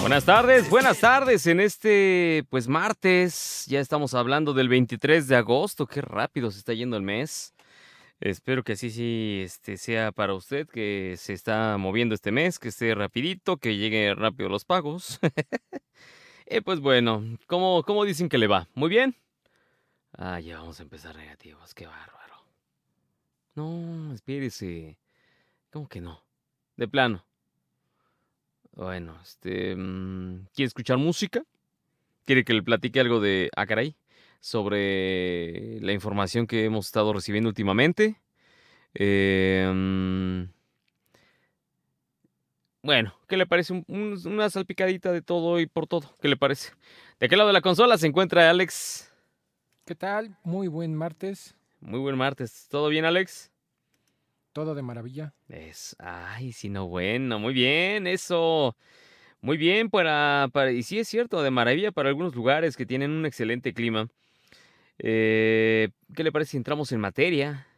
Buenas tardes, buenas tardes en este pues martes. Ya estamos hablando del 23 de agosto. Qué rápido se está yendo el mes. Espero que así sí este, sea para usted, que se está moviendo este mes, que esté rapidito, que llegue rápido los pagos. y pues bueno, ¿cómo, ¿cómo dicen que le va? ¿Muy bien? Ah, ya vamos a empezar negativos, qué bárbaro. No, espérese. ¿Cómo que no? De plano. Bueno, este. mm, ¿Quiere escuchar música? ¿Quiere que le platique algo de. Ah, caray. Sobre la información que hemos estado recibiendo últimamente. Eh, mm, bueno, ¿qué le parece? Un- un- una salpicadita de todo y por todo. ¿Qué le parece? ¿De qué lado de la consola se encuentra Alex? ¿Qué tal? Muy buen martes. Muy buen martes. ¿Todo bien, Alex? Todo de maravilla. Es, ay, sí, no, bueno, muy bien, eso. Muy bien para, para, y sí es cierto, de maravilla para algunos lugares que tienen un excelente clima. Eh, ¿qué le parece si entramos en materia?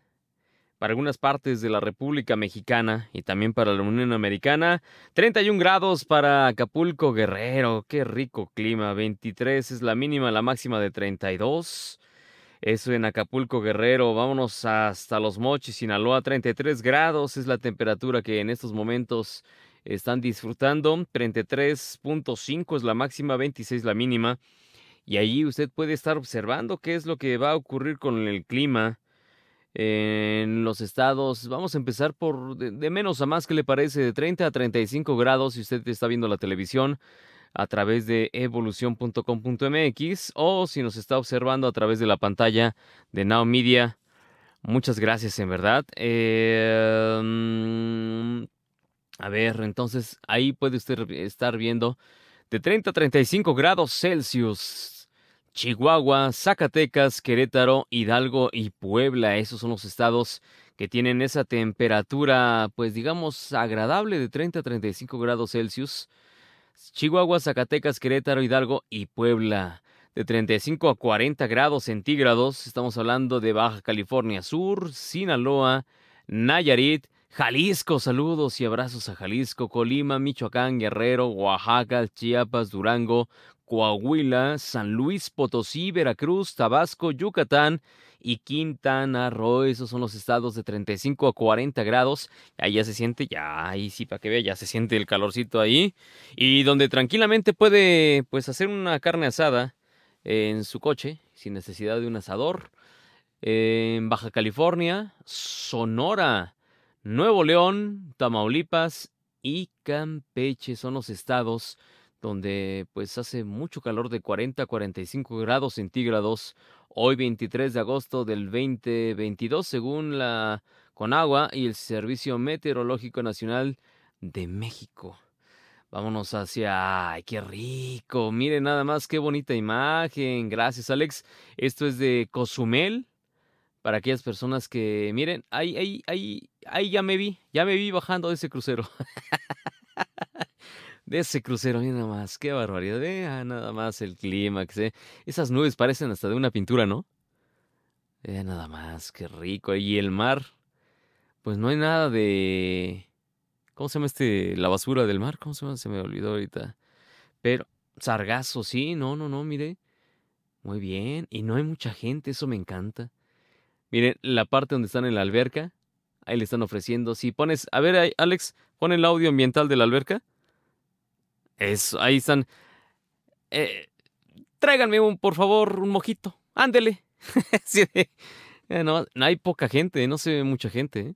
Para algunas partes de la República Mexicana y también para la Unión Americana, 31 grados para Acapulco, Guerrero, qué rico clima, 23 es la mínima, la máxima de 32. Eso en Acapulco, Guerrero. Vámonos hasta Los Mochis, Sinaloa. 33 grados es la temperatura que en estos momentos están disfrutando. 33.5 es la máxima, 26 la mínima. Y allí usted puede estar observando qué es lo que va a ocurrir con el clima en los estados. Vamos a empezar por de, de menos a más, ¿qué le parece? De 30 a 35 grados si usted está viendo la televisión a través de evolución.com.mx o si nos está observando a través de la pantalla de Now Media. Muchas gracias, en verdad. Mm, a ver, entonces ahí puede usted estar viendo de 30 a 35 grados Celsius. Chihuahua, Zacatecas, Querétaro, Hidalgo y Puebla. Esos son los estados que tienen esa temperatura, pues digamos, agradable de 30 a 35 grados Celsius. Chihuahua, Zacatecas, Querétaro, Hidalgo y Puebla. De 35 a 40 grados centígrados. Estamos hablando de Baja California Sur, Sinaloa, Nayarit, Jalisco. Saludos y abrazos a Jalisco, Colima, Michoacán, Guerrero, Oaxaca, Chiapas, Durango, Coahuila, San Luis Potosí, Veracruz, Tabasco, Yucatán y Quintana Roo. Esos son los estados de 35 a 40 grados. Ahí ya se siente, ya, ahí sí, para que vea, ya se siente el calorcito ahí. Y donde tranquilamente puede, pues, hacer una carne asada en su coche, sin necesidad de un asador. En Baja California, Sonora, Nuevo León, Tamaulipas y Campeche son los estados donde pues hace mucho calor de 40 a 45 grados centígrados hoy 23 de agosto del 2022 según la Conagua y el Servicio Meteorológico Nacional de México. Vámonos hacia... ¡Ay, qué rico! Miren nada más qué bonita imagen. Gracias, Alex. Esto es de Cozumel. Para aquellas personas que... Miren, ahí, ahí, ahí, ahí ya me vi. Ya me vi bajando de ese crucero. de ese crucero, mira nada más. Qué barbaridad. Vea nada más el clima. Que se... Esas nubes parecen hasta de una pintura, ¿no? Vea nada más. Qué rico. Y el mar. Pues no hay nada de... ¿Cómo se llama este? La basura del mar. ¿Cómo se llama? Se me olvidó ahorita. Pero, sargazo, sí, no, no, no, mire. Muy bien. Y no hay mucha gente, eso me encanta. Miren, la parte donde están en la alberca. Ahí le están ofreciendo. Si pones. A ver, Alex, pon el audio ambiental de la alberca. Eso, ahí están. Eh, tráiganme un, por favor, un mojito. Ándele. Eh, no, no hay poca gente, no se ve mucha gente, ¿eh?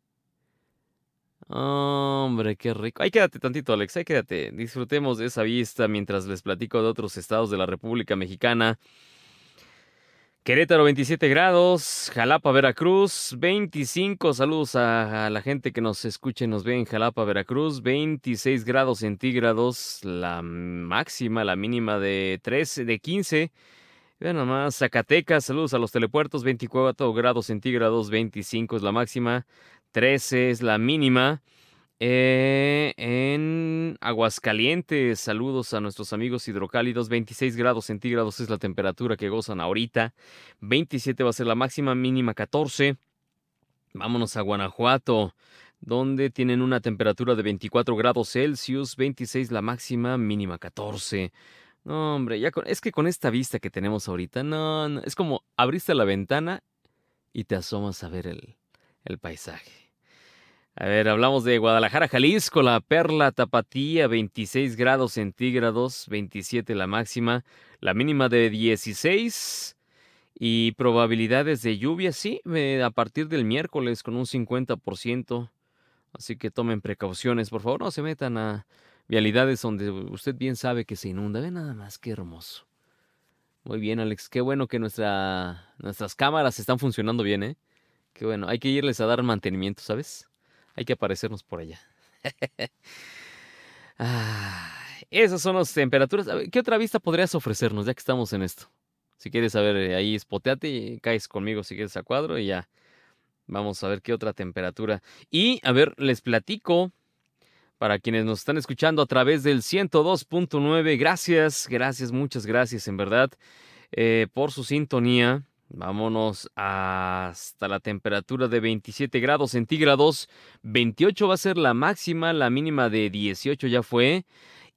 Hombre, qué rico. Ahí quédate tantito, Alex. Ahí quédate. Disfrutemos de esa vista mientras les platico de otros estados de la República Mexicana. Querétaro 27 grados, Jalapa, Veracruz 25. Saludos a, la gente que nos escucha y nos ve en Jalapa, Veracruz. 26 grados centígrados, la máxima, la mínima de 13, de 15. Vean nomás, Zacatecas, saludos a los telepuertos, 24 grados centígrados, 25 es la máxima, 13 es la mínima. Eh, en Aguascalientes, saludos a nuestros amigos hidrocálidos, 26 grados centígrados es la temperatura que gozan ahorita, 27 va a ser la máxima, mínima 14. Vámonos a Guanajuato, donde tienen una temperatura de 24 grados Celsius, 26 la máxima, mínima 14. No, hombre, ya es que con esta vista que tenemos ahorita, no, no, es como abriste la ventana y te asomas a ver el paisaje. A ver, hablamos de Guadalajara, Jalisco, la Perla Tapatía, 26 grados centígrados, 27 la máxima, la mínima de 16 y probabilidades de lluvia, sí, a partir del miércoles con un 50%. Así que tomen precauciones, por favor, no se metan a vialidades donde usted bien sabe que se inunda. Ve nada más, qué hermoso. Muy bien, Alex, qué bueno que nuestra, nuestras cámaras están funcionando bien, ¿eh? Qué bueno, hay que irles a dar mantenimiento, ¿sabes? Hay que aparecernos por allá. ah, esas son las temperaturas. ¿Qué otra vista podrías ofrecernos ya que estamos en esto? Si quieres saber, eh, ahí espoteate y caes conmigo si quieres a cuadro y ya. Vamos a ver qué otra temperatura. Y a ver, les platico para quienes nos están escuchando a través del 102.9. Gracias, gracias, muchas gracias en verdad eh, por su sintonía. Vámonos hasta la temperatura de 27 grados centígrados. 28 va a ser la máxima, la mínima de 18 ya fue.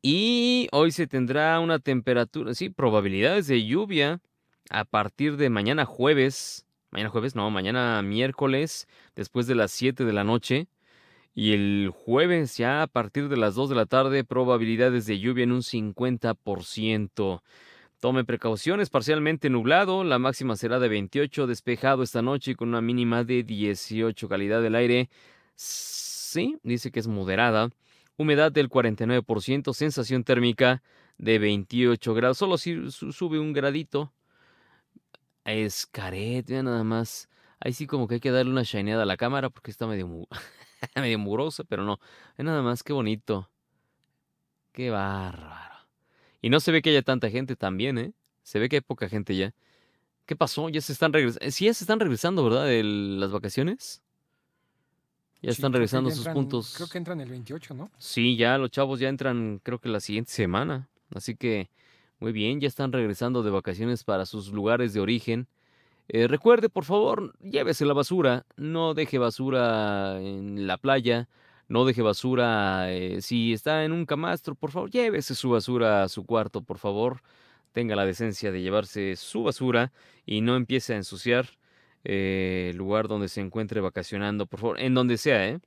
Y hoy se tendrá una temperatura, sí, probabilidades de lluvia a partir de mañana jueves mañana jueves, no, mañana miércoles, después de las 7 de la noche. Y el jueves, ya a partir de las 2 de la tarde, probabilidades de lluvia en un 50%. Tome precauciones, parcialmente nublado, la máxima será de 28, despejado esta noche con una mínima de 18. Calidad del aire, sí, dice que es moderada. Humedad del 49%, sensación térmica de 28 grados. Solo si sube un gradito, es caret, ya nada más. Ahí sí como que hay que darle una shineada a la cámara porque está medio, medio murosa, pero no. Nada más, qué bonito. Qué bárbaro. Y no se ve que haya tanta gente también, ¿eh? Se ve que hay poca gente ya. ¿Qué pasó? Ya se están regresando. Sí, ya se están regresando, ¿verdad? Las vacaciones. Ya están regresando a sus puntos. Creo que entran el 28, ¿no? Sí, ya los chavos ya entran, creo que la siguiente semana. Así que muy bien, ya están regresando de vacaciones para sus lugares de origen. Eh, recuerde, por favor, llévese la basura. No deje basura en la playa. No deje basura. Eh, si está en un camastro, por favor, llévese su basura a su cuarto, por favor. Tenga la decencia de llevarse su basura y no empiece a ensuciar eh, el lugar donde se encuentre vacacionando, por favor, en donde sea, ¿eh?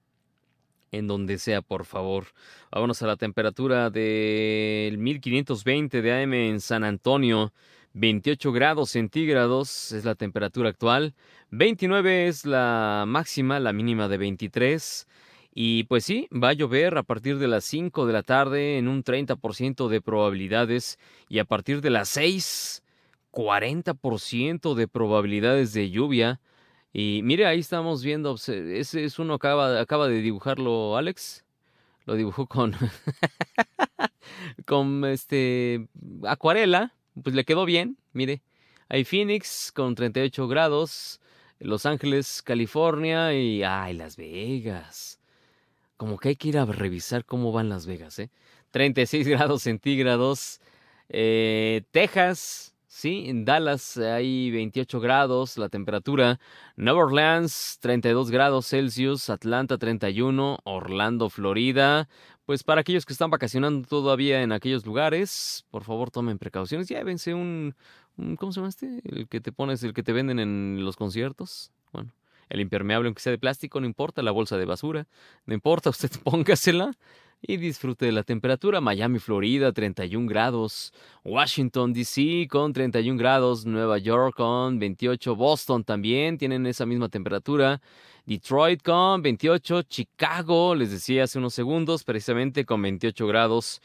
en donde sea, por favor. Vámonos a la temperatura del 1520 de AM en San Antonio. 28 grados centígrados es la temperatura actual. 29 es la máxima, la mínima de 23. Y pues sí, va a llover a partir de las 5 de la tarde en un 30% de probabilidades y a partir de las 6, 40% de probabilidades de lluvia. Y mire, ahí estamos viendo, ese es uno acaba, acaba de dibujarlo Alex. Lo dibujó con con este acuarela, pues le quedó bien, mire. Hay Phoenix con 38 grados, Los Ángeles, California y ay, Las Vegas. Como que hay que ir a revisar cómo van Las Vegas, ¿eh? 36 grados centígrados. Eh, Texas, Sí, en Dallas hay 28 grados la temperatura, Nueva Orleans 32 grados Celsius, Atlanta 31, Orlando, Florida. Pues para aquellos que están vacacionando todavía en aquellos lugares, por favor tomen precauciones, llévense un, un ¿cómo se llama este? El que te pones, el que te venden en los conciertos. Bueno, el impermeable aunque sea de plástico, no importa, la bolsa de basura, no importa, usted póngasela y disfrute de la temperatura. Miami, Florida, 31 grados. Washington, D.C. con 31 grados. Nueva York con 28. Boston también tienen esa misma temperatura. Detroit con 28. Chicago, les decía hace unos segundos, precisamente con 28 grados.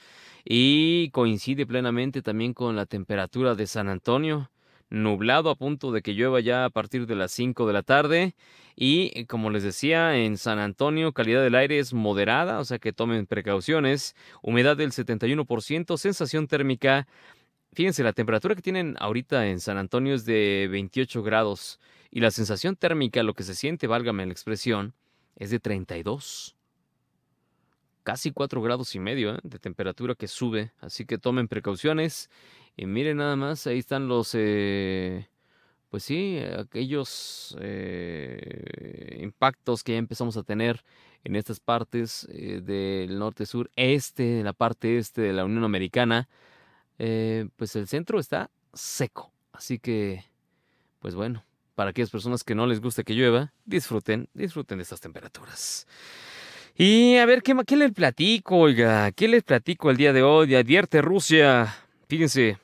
Y coincide plenamente también con la temperatura de San Antonio nublado a punto de que llueva ya a partir de las 5 de la tarde. Y eh, como les decía, en San Antonio calidad del aire es moderada, o sea que tomen precauciones. Humedad del 71%, sensación térmica. Fíjense, la temperatura que tienen ahorita en San Antonio es de 28 grados y la sensación térmica, lo que se siente, válgame la expresión, es de 32 casi 4 grados y medio ¿eh? de temperatura que sube, así que tomen precauciones y miren nada más, ahí están los, eh, pues sí, aquellos eh, impactos que ya empezamos a tener en estas partes eh, del norte, sur, este, en la parte este de la Unión Americana, pues el centro está seco. Así que, pues bueno, para aquellas personas que no les gusta que llueva, disfruten, disfruten de estas temperaturas. Y a ver, ¿qué, qué les platico, oiga? ¿Qué les platico el día de hoy? Advierte Rusia. Fíjense,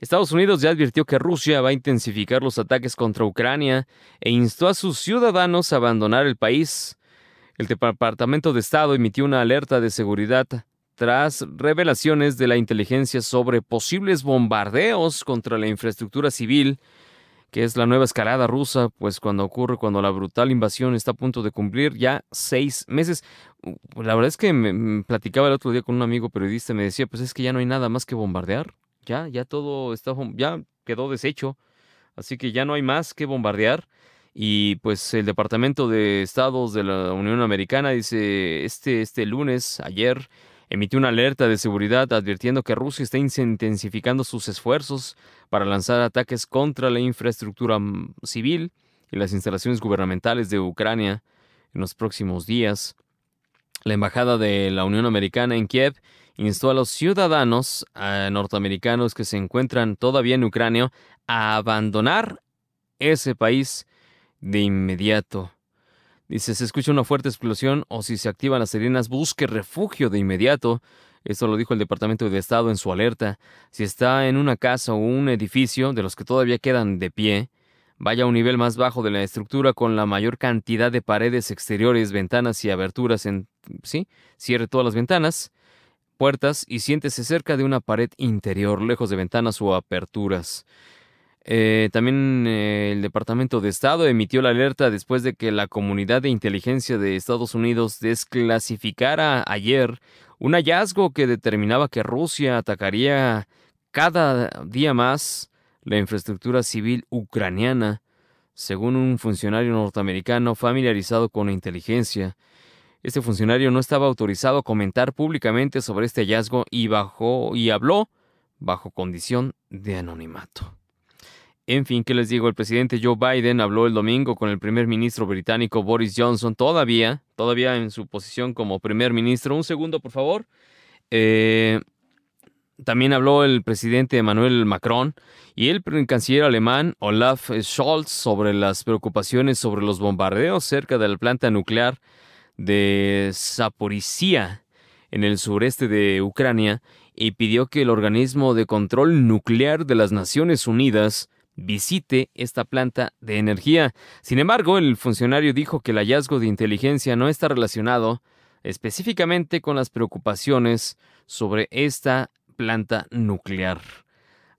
Estados Unidos ya advirtió que Rusia va a intensificar los ataques contra Ucrania e instó a sus ciudadanos a abandonar el país. El Departamento de Estado emitió una alerta de seguridad tras revelaciones de la inteligencia sobre posibles bombardeos contra la infraestructura civil, que es la nueva escalada rusa, pues cuando ocurre cuando la brutal invasión está a punto de cumplir ya seis meses. La verdad es que me, platicaba el otro día con un amigo periodista y me decía, pues es que ya no hay nada más que bombardear, ya, ya todo está, ya quedó deshecho, así que ya no hay más que bombardear. Y pues el Departamento de Estados de la Unión Americana dice este, este lunes, ayer, emitió una alerta de seguridad advirtiendo que Rusia está intensificando sus esfuerzos para lanzar ataques contra la infraestructura mm, civil y las instalaciones gubernamentales de Ucrania en los próximos días. La Embajada de la Unión Americana en Kiev instó a los ciudadanos norteamericanos que se encuentran todavía en Ucrania a abandonar ese país de inmediato. Dice, se escucha una fuerte explosión o si se activan las sirenas, busque refugio de inmediato. Esto lo dijo el Departamento de Estado en su alerta. Si está en una casa o un edificio de los que todavía quedan de pie, vaya a un nivel más bajo de la estructura con la mayor cantidad de paredes exteriores, ventanas y aberturas en... ¿Sí? Cierre todas las ventanas, y siéntese cerca de una pared interior, lejos de ventanas o aperturas. Eh, también eh, el Departamento de Estado emitió la alerta después de que la comunidad de inteligencia de Estados Unidos desclasificara ayer un hallazgo que determinaba que Rusia atacaría cada día más la infraestructura civil ucraniana, según un funcionario norteamericano familiarizado con la inteligencia. Este funcionario no estaba autorizado a comentar públicamente sobre este hallazgo y, bajó, y habló bajo condición de anonimato. En fin, ¿qué les digo? El presidente Joe Biden habló el domingo con el primer ministro británico Boris Johnson, todavía, todavía en su posición como primer ministro. Un segundo, por favor. Eh, también habló el presidente Emmanuel Macron y el canciller alemán Olaf Scholz sobre las preocupaciones sobre los bombardeos cerca de la planta nuclear de Zaporizhia en el sureste de Ucrania y pidió que el organismo de control nuclear de las Naciones Unidas visite esta planta de energía. Sin embargo, el funcionario dijo que el hallazgo de inteligencia no está relacionado específicamente con las preocupaciones sobre esta planta nuclear.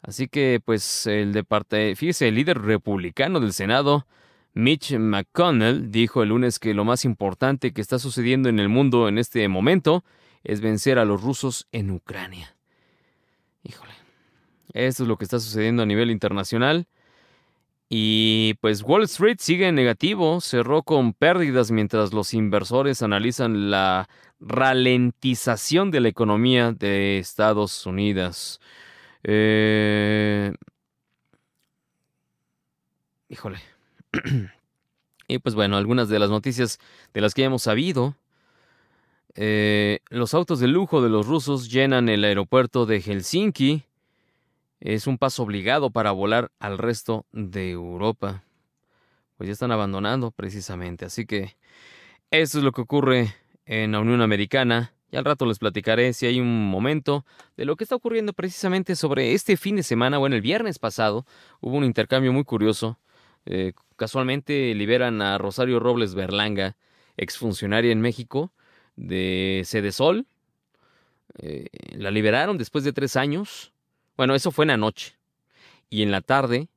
Así que, pues, el departamento, fíjese, el líder republicano del Senado, Mitch McConnell, dijo el lunes que lo más importante que está sucediendo en el mundo en este momento es vencer a los rusos en Ucrania. Híjole. Esto es lo que está sucediendo a nivel internacional. Y pues Wall Street sigue en negativo, cerró con pérdidas mientras los inversores analizan la ralentización de la economía de Estados Unidos. Eh, híjole. y pues bueno, algunas de las noticias de las que ya hemos sabido. Eh, los autos de lujo de los rusos llenan el aeropuerto de Helsinki es un paso obligado para volar al resto de Europa. Pues ya están abandonando precisamente. Así que eso es lo que ocurre en la Unión Americana. Y al rato les platicaré si hay un momento de lo que está ocurriendo precisamente sobre este fin de semana. Bueno, el viernes pasado hubo un intercambio muy curioso. Eh, casualmente liberan a Rosario Robles Berlanga, exfuncionaria en México de Cedesol. Eh, la liberaron después de tres años bueno, eso fue en la noche. Y en la tarde,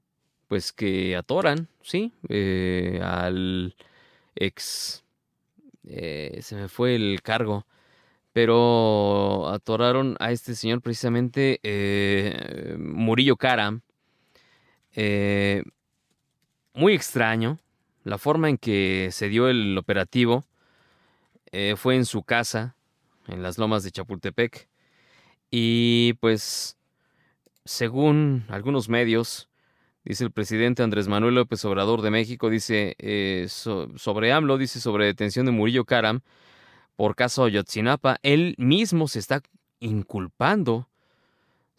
pues que atoran, ¿sí? Eh, al ex... Eh, se me fue el cargo. Pero atoraron a este señor precisamente eh, Murillo Cara. Muy extraño. La forma en que se dio el operativo fue en su casa, en las lomas de Chapultepec. Y pues según algunos medios, dice el presidente Andrés Manuel López Obrador de México, dice eh, sobre AMLO, dice sobre detención de Murillo Karam, por caso Ayotzinapa. Él mismo se está inculpando.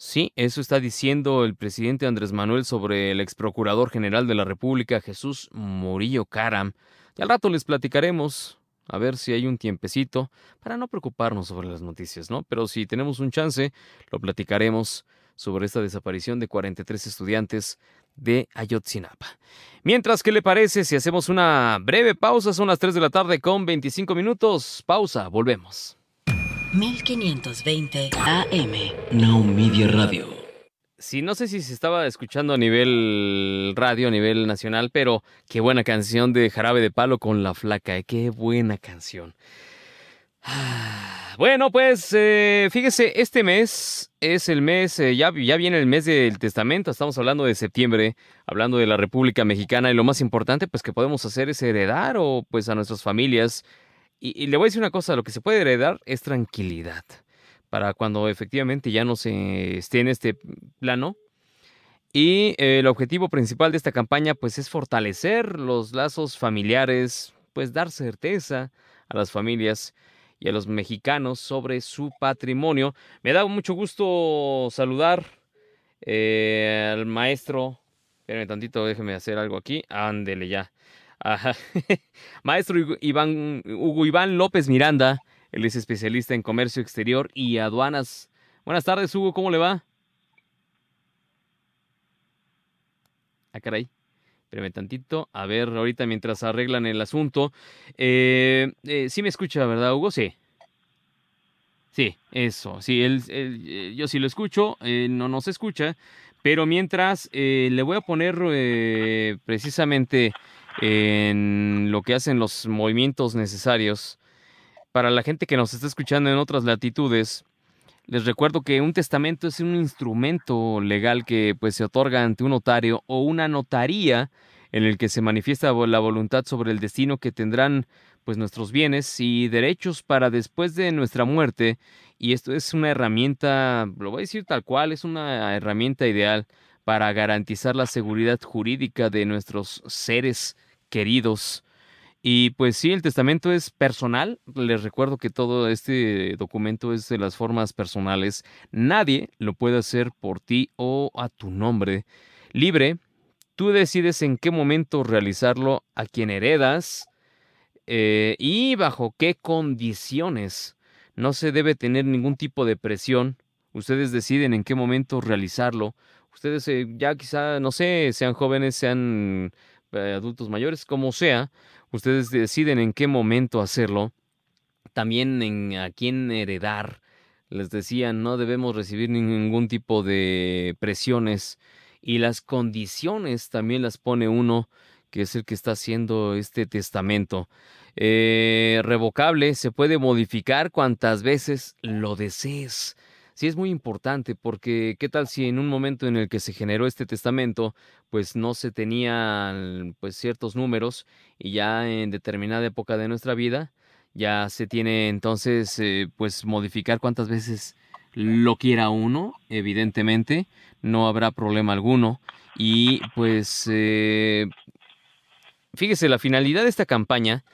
Sí, eso está diciendo el presidente Andrés Manuel sobre el ex procurador general de la República, Jesús Murillo Caram. Y al rato les platicaremos, a ver si hay un tiempecito, para no preocuparnos sobre las noticias, ¿no? Pero si tenemos un chance, lo platicaremos sobre esta desaparición de 43 estudiantes de Ayotzinapa. Mientras, ¿qué le parece si hacemos una breve pausa? Son las 3 de la tarde con 25 minutos. Pausa, volvemos. 1520 AM. Now Media Radio. Sí, no sé si se estaba escuchando a nivel radio, a nivel nacional, pero qué buena canción de Jarabe de Palo con La Flaca, ¿eh? qué buena canción. Bueno, pues eh, fíjese, este mes es el mes, eh, ya, ya viene el mes del testamento, estamos hablando de septiembre, hablando de la República Mexicana y lo más importante pues que podemos hacer es heredar o pues a nuestras familias. Y, le voy a decir una cosa, lo que se puede heredar es tranquilidad para cuando efectivamente ya no se esté en este plano. Y el objetivo principal de esta campaña pues es fortalecer los lazos familiares, pues dar certeza a las familias y a los mexicanos sobre su patrimonio. Me da mucho gusto saludar eh, al maestro. Espérenme tantito, déjeme hacer algo aquí. Ándele ya. Maestro Iván, Hugo Iván López Miranda. Él es especialista en comercio exterior y aduanas. Buenas tardes, Hugo, ¿cómo le va? Ah, caray. Espérame tantito. A ver, ahorita mientras arreglan el asunto. Eh, eh, sí me escucha, ¿verdad, Hugo? Sí. Sí, eso. Sí, él, eh, yo sí lo escucho. no nos escucha. Pero mientras le voy a poner precisamente en lo que hacen los movimientos necesarios. Para la gente que nos está escuchando en otras latitudes, les recuerdo que un testamento es un instrumento legal que pues se otorga ante un notario o una notaría en el que se manifiesta la voluntad sobre el destino que tendrán pues nuestros bienes y derechos para después de nuestra muerte. Y esto es una herramienta, lo voy a decir tal cual, es una herramienta ideal para garantizar la seguridad jurídica de nuestros seres queridos y pues sí, el testamento es personal. Les recuerdo que todo este documento es de las formas personales. Nadie lo puede hacer por ti o a tu nombre. Libre, tú decides en qué momento realizarlo, a quien heredas eh, y bajo qué condiciones. No se debe tener ningún tipo de presión. Ustedes deciden en qué momento realizarlo. Ustedes eh, ya quizá, no sé, sean jóvenes, sean adultos mayores, como sea, ustedes deciden en qué momento hacerlo, también en a quién heredar. Les decía, no debemos recibir ningún tipo de presiones y las condiciones también las pone uno, que es el que está haciendo este testamento. Eh, revocable, se puede modificar cuantas veces lo desees sí es muy importante porque qué tal si en un momento en el que se generó este testamento, pues no se tenían pues ciertos números y ya en determinada época de nuestra vida ya se tiene entonces eh, pues modificar cuántas veces lo quiera uno, evidentemente, no habrá problema alguno. Y pues eh, fíjese la finalidad de esta campaña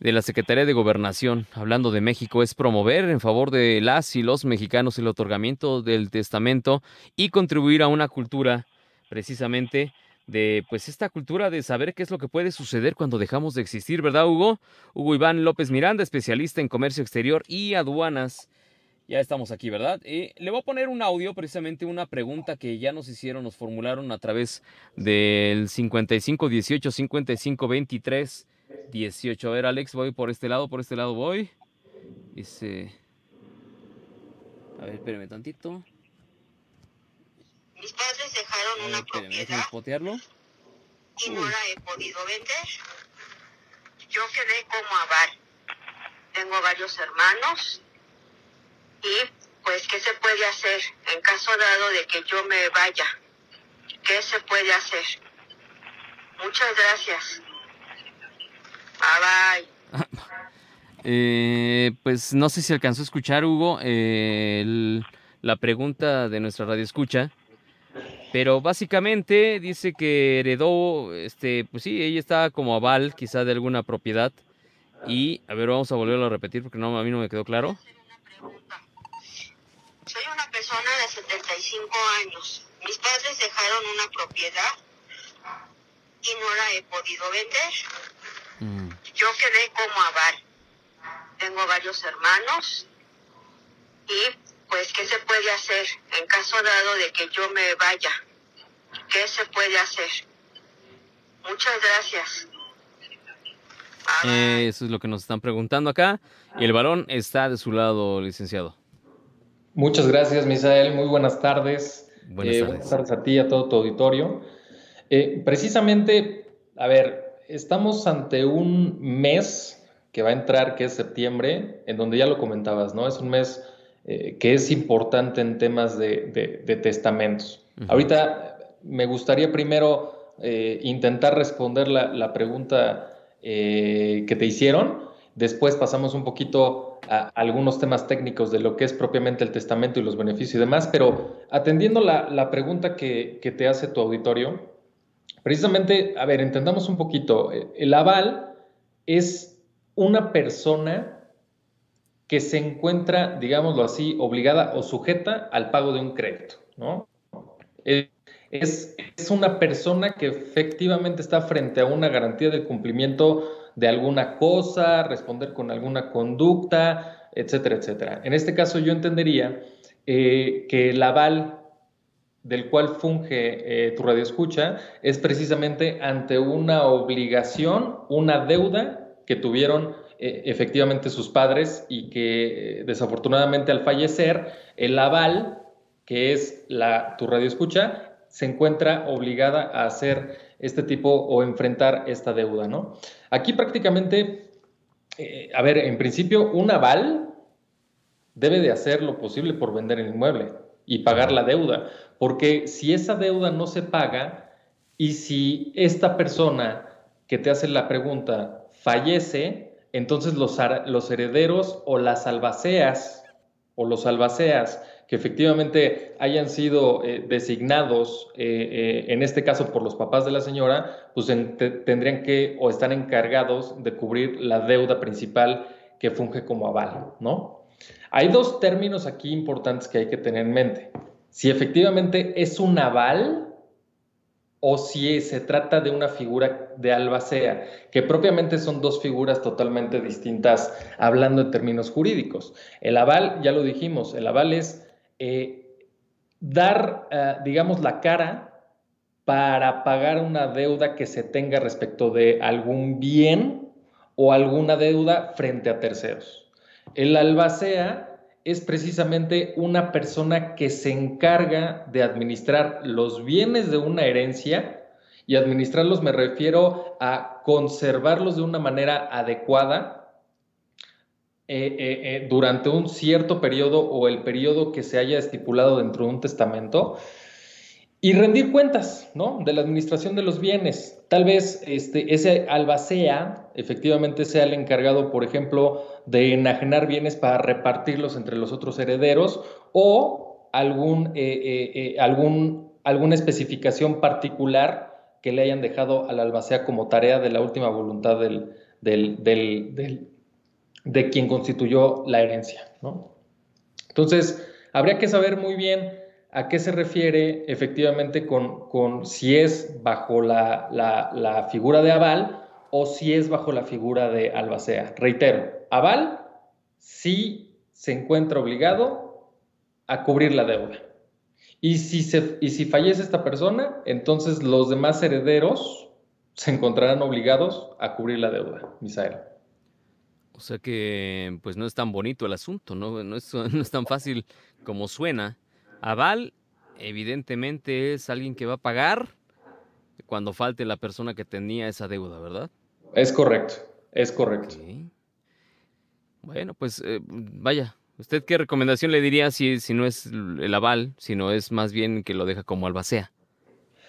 de la Secretaría de Gobernación, hablando de México, es promover en favor de las y los mexicanos el otorgamiento del testamento y contribuir a una cultura precisamente de pues esta cultura de saber qué es lo que puede suceder cuando dejamos de existir, ¿verdad, Hugo? Hugo Iván López Miranda, especialista en comercio exterior y aduanas. Ya estamos aquí, ¿verdad? Eh, le voy a poner un audio, precisamente una pregunta que ya nos hicieron, nos formularon a través del 55 18 55 23 18. A ver, Alex, voy por este lado, por este lado voy. Dice... A ver, espérame tantito. Mis padres dejaron una espérame, propiedad potearlo. y no la he podido vender. Yo quedé como aval. Tengo varios hermanos y pues, ¿qué se puede hacer en caso dado de que yo me vaya? ¿Qué se puede hacer? Muchas gracias. Bye bye. Eh, pues no sé si alcanzó a escuchar, Hugo, eh, el- la pregunta de nuestra radio escucha. Pero básicamente dice que heredó, este, pues sí, ella está como aval quizá de alguna propiedad Y, a ver, vamos a volverlo a repetir porque no, a mí no me quedó claro. Soy una persona de 75 años. Mis padres dejaron una propiedad y no la he podido vender. Mm, Yo quedé como aval. Tengo varios hermanos y pues ¿qué se puede hacer en caso dado de que yo me vaya? ¿Qué se puede hacer? Muchas gracias. Eh, eso es lo que nos están preguntando acá. Y el balón está de su lado, licenciado. Muchas gracias, Misael. Muy buenas tardes. Buenas Eh, tardes. buenas tardes a ti y a todo tu auditorio. Eh, precisamente, a ver, estamos ante un mes que va a entrar, que es septiembre, en donde ya lo comentabas, ¿no? Es un mes eh, que es importante en temas de, de- de testamentos. Ahorita me gustaría primero eh, intentar responder la, la pregunta eh, que te hicieron. Después pasamos un poquito a algunos temas técnicos de lo que es propiamente el testamento y los beneficios y demás, pero atendiendo la, la pregunta que, que te hace tu auditorio, precisamente, a ver, entendamos un poquito, eh, el aval es una persona que se encuentra, digámoslo así, obligada o sujeta al pago de un crédito, ¿no? Es, es una persona que efectivamente está frente a una garantía del cumplimiento de alguna cosa, responder con alguna conducta, etcétera, etcétera. En este caso yo entendería eh, que el aval del cual funge eh, tu radioescucha es precisamente ante una obligación, una deuda que tuvieron eh, efectivamente sus padres y que eh, desafortunadamente al fallecer el aval, que es la, tu radioescucha, se encuentra obligada a hacer este tipo o enfrentar esta deuda, ¿no? Aquí prácticamente, a ver, en principio, un aval debe de hacer lo posible por vender el inmueble y pagar la deuda, porque si esa deuda no se paga y si esta persona que te hace la pregunta fallece, entonces los, herederos o las albaceas o los albaceas que efectivamente hayan sido eh, designados, eh, eh, en este caso por los papás de la señora, pues en- te- tendrían que o están encargados de cubrir la deuda principal que funge como aval, ¿no? Hay dos términos aquí importantes que hay que tener en mente. Si efectivamente es un aval o si se trata de una figura de albacea, que propiamente son dos figuras totalmente distintas hablando en términos jurídicos. El aval, ya lo dijimos, el aval es eh, dar, eh, digamos, la cara para pagar una deuda que se tenga respecto de algún bien o alguna deuda frente a terceros. El albacea es precisamente una persona que se encarga de administrar los bienes de una herencia y administrarlos me refiero a conservarlos de una manera adecuada eh, eh, eh, durante un cierto periodo o el periodo que se haya estipulado dentro de un testamento y rendir cuentas, ¿no? De la administración de los bienes. Tal vez este, ese albacea efectivamente sea el encargado, por ejemplo, de enajenar bienes para repartirlos entre los otros herederos o algún, eh, eh, eh, algún, alguna especificación particular que le hayan dejado al albacea como tarea de la última voluntad del, del, del, de quien constituyó la herencia, ¿no? Entonces, habría que saber muy bien a qué se refiere efectivamente con, con si es bajo la, la, figura de aval o si es bajo la figura de albacea. Reitero, aval si se encuentra obligado a cubrir la deuda. Y si, se, y si fallece esta persona, entonces los demás herederos se encontrarán obligados a cubrir la deuda, Misael. O sea que, pues no es tan bonito el asunto, ¿no? No es, no es tan fácil como suena. Aval, evidentemente, es alguien que va a pagar cuando falte la persona que tenía esa deuda, ¿verdad? Es correcto, es correcto. Okay. Bueno, pues eh, vaya, ¿usted qué recomendación le diría si, si no es el aval, sino es más bien que lo deja como albacea?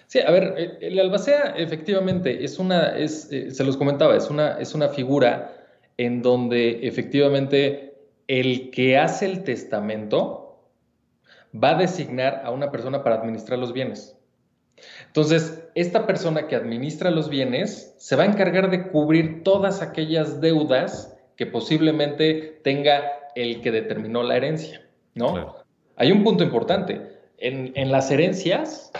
Sí, a ver, el albacea efectivamente es una, es, eh, se los comentaba, es una, es una figura en donde efectivamente el que hace el testamento va a designar a una persona para administrar los bienes. Entonces, esta persona que administra los bienes se va a encargar de cubrir todas aquellas deudas que posiblemente tenga el que determinó la herencia, ¿no? Hay un punto importante. En, en, las herencias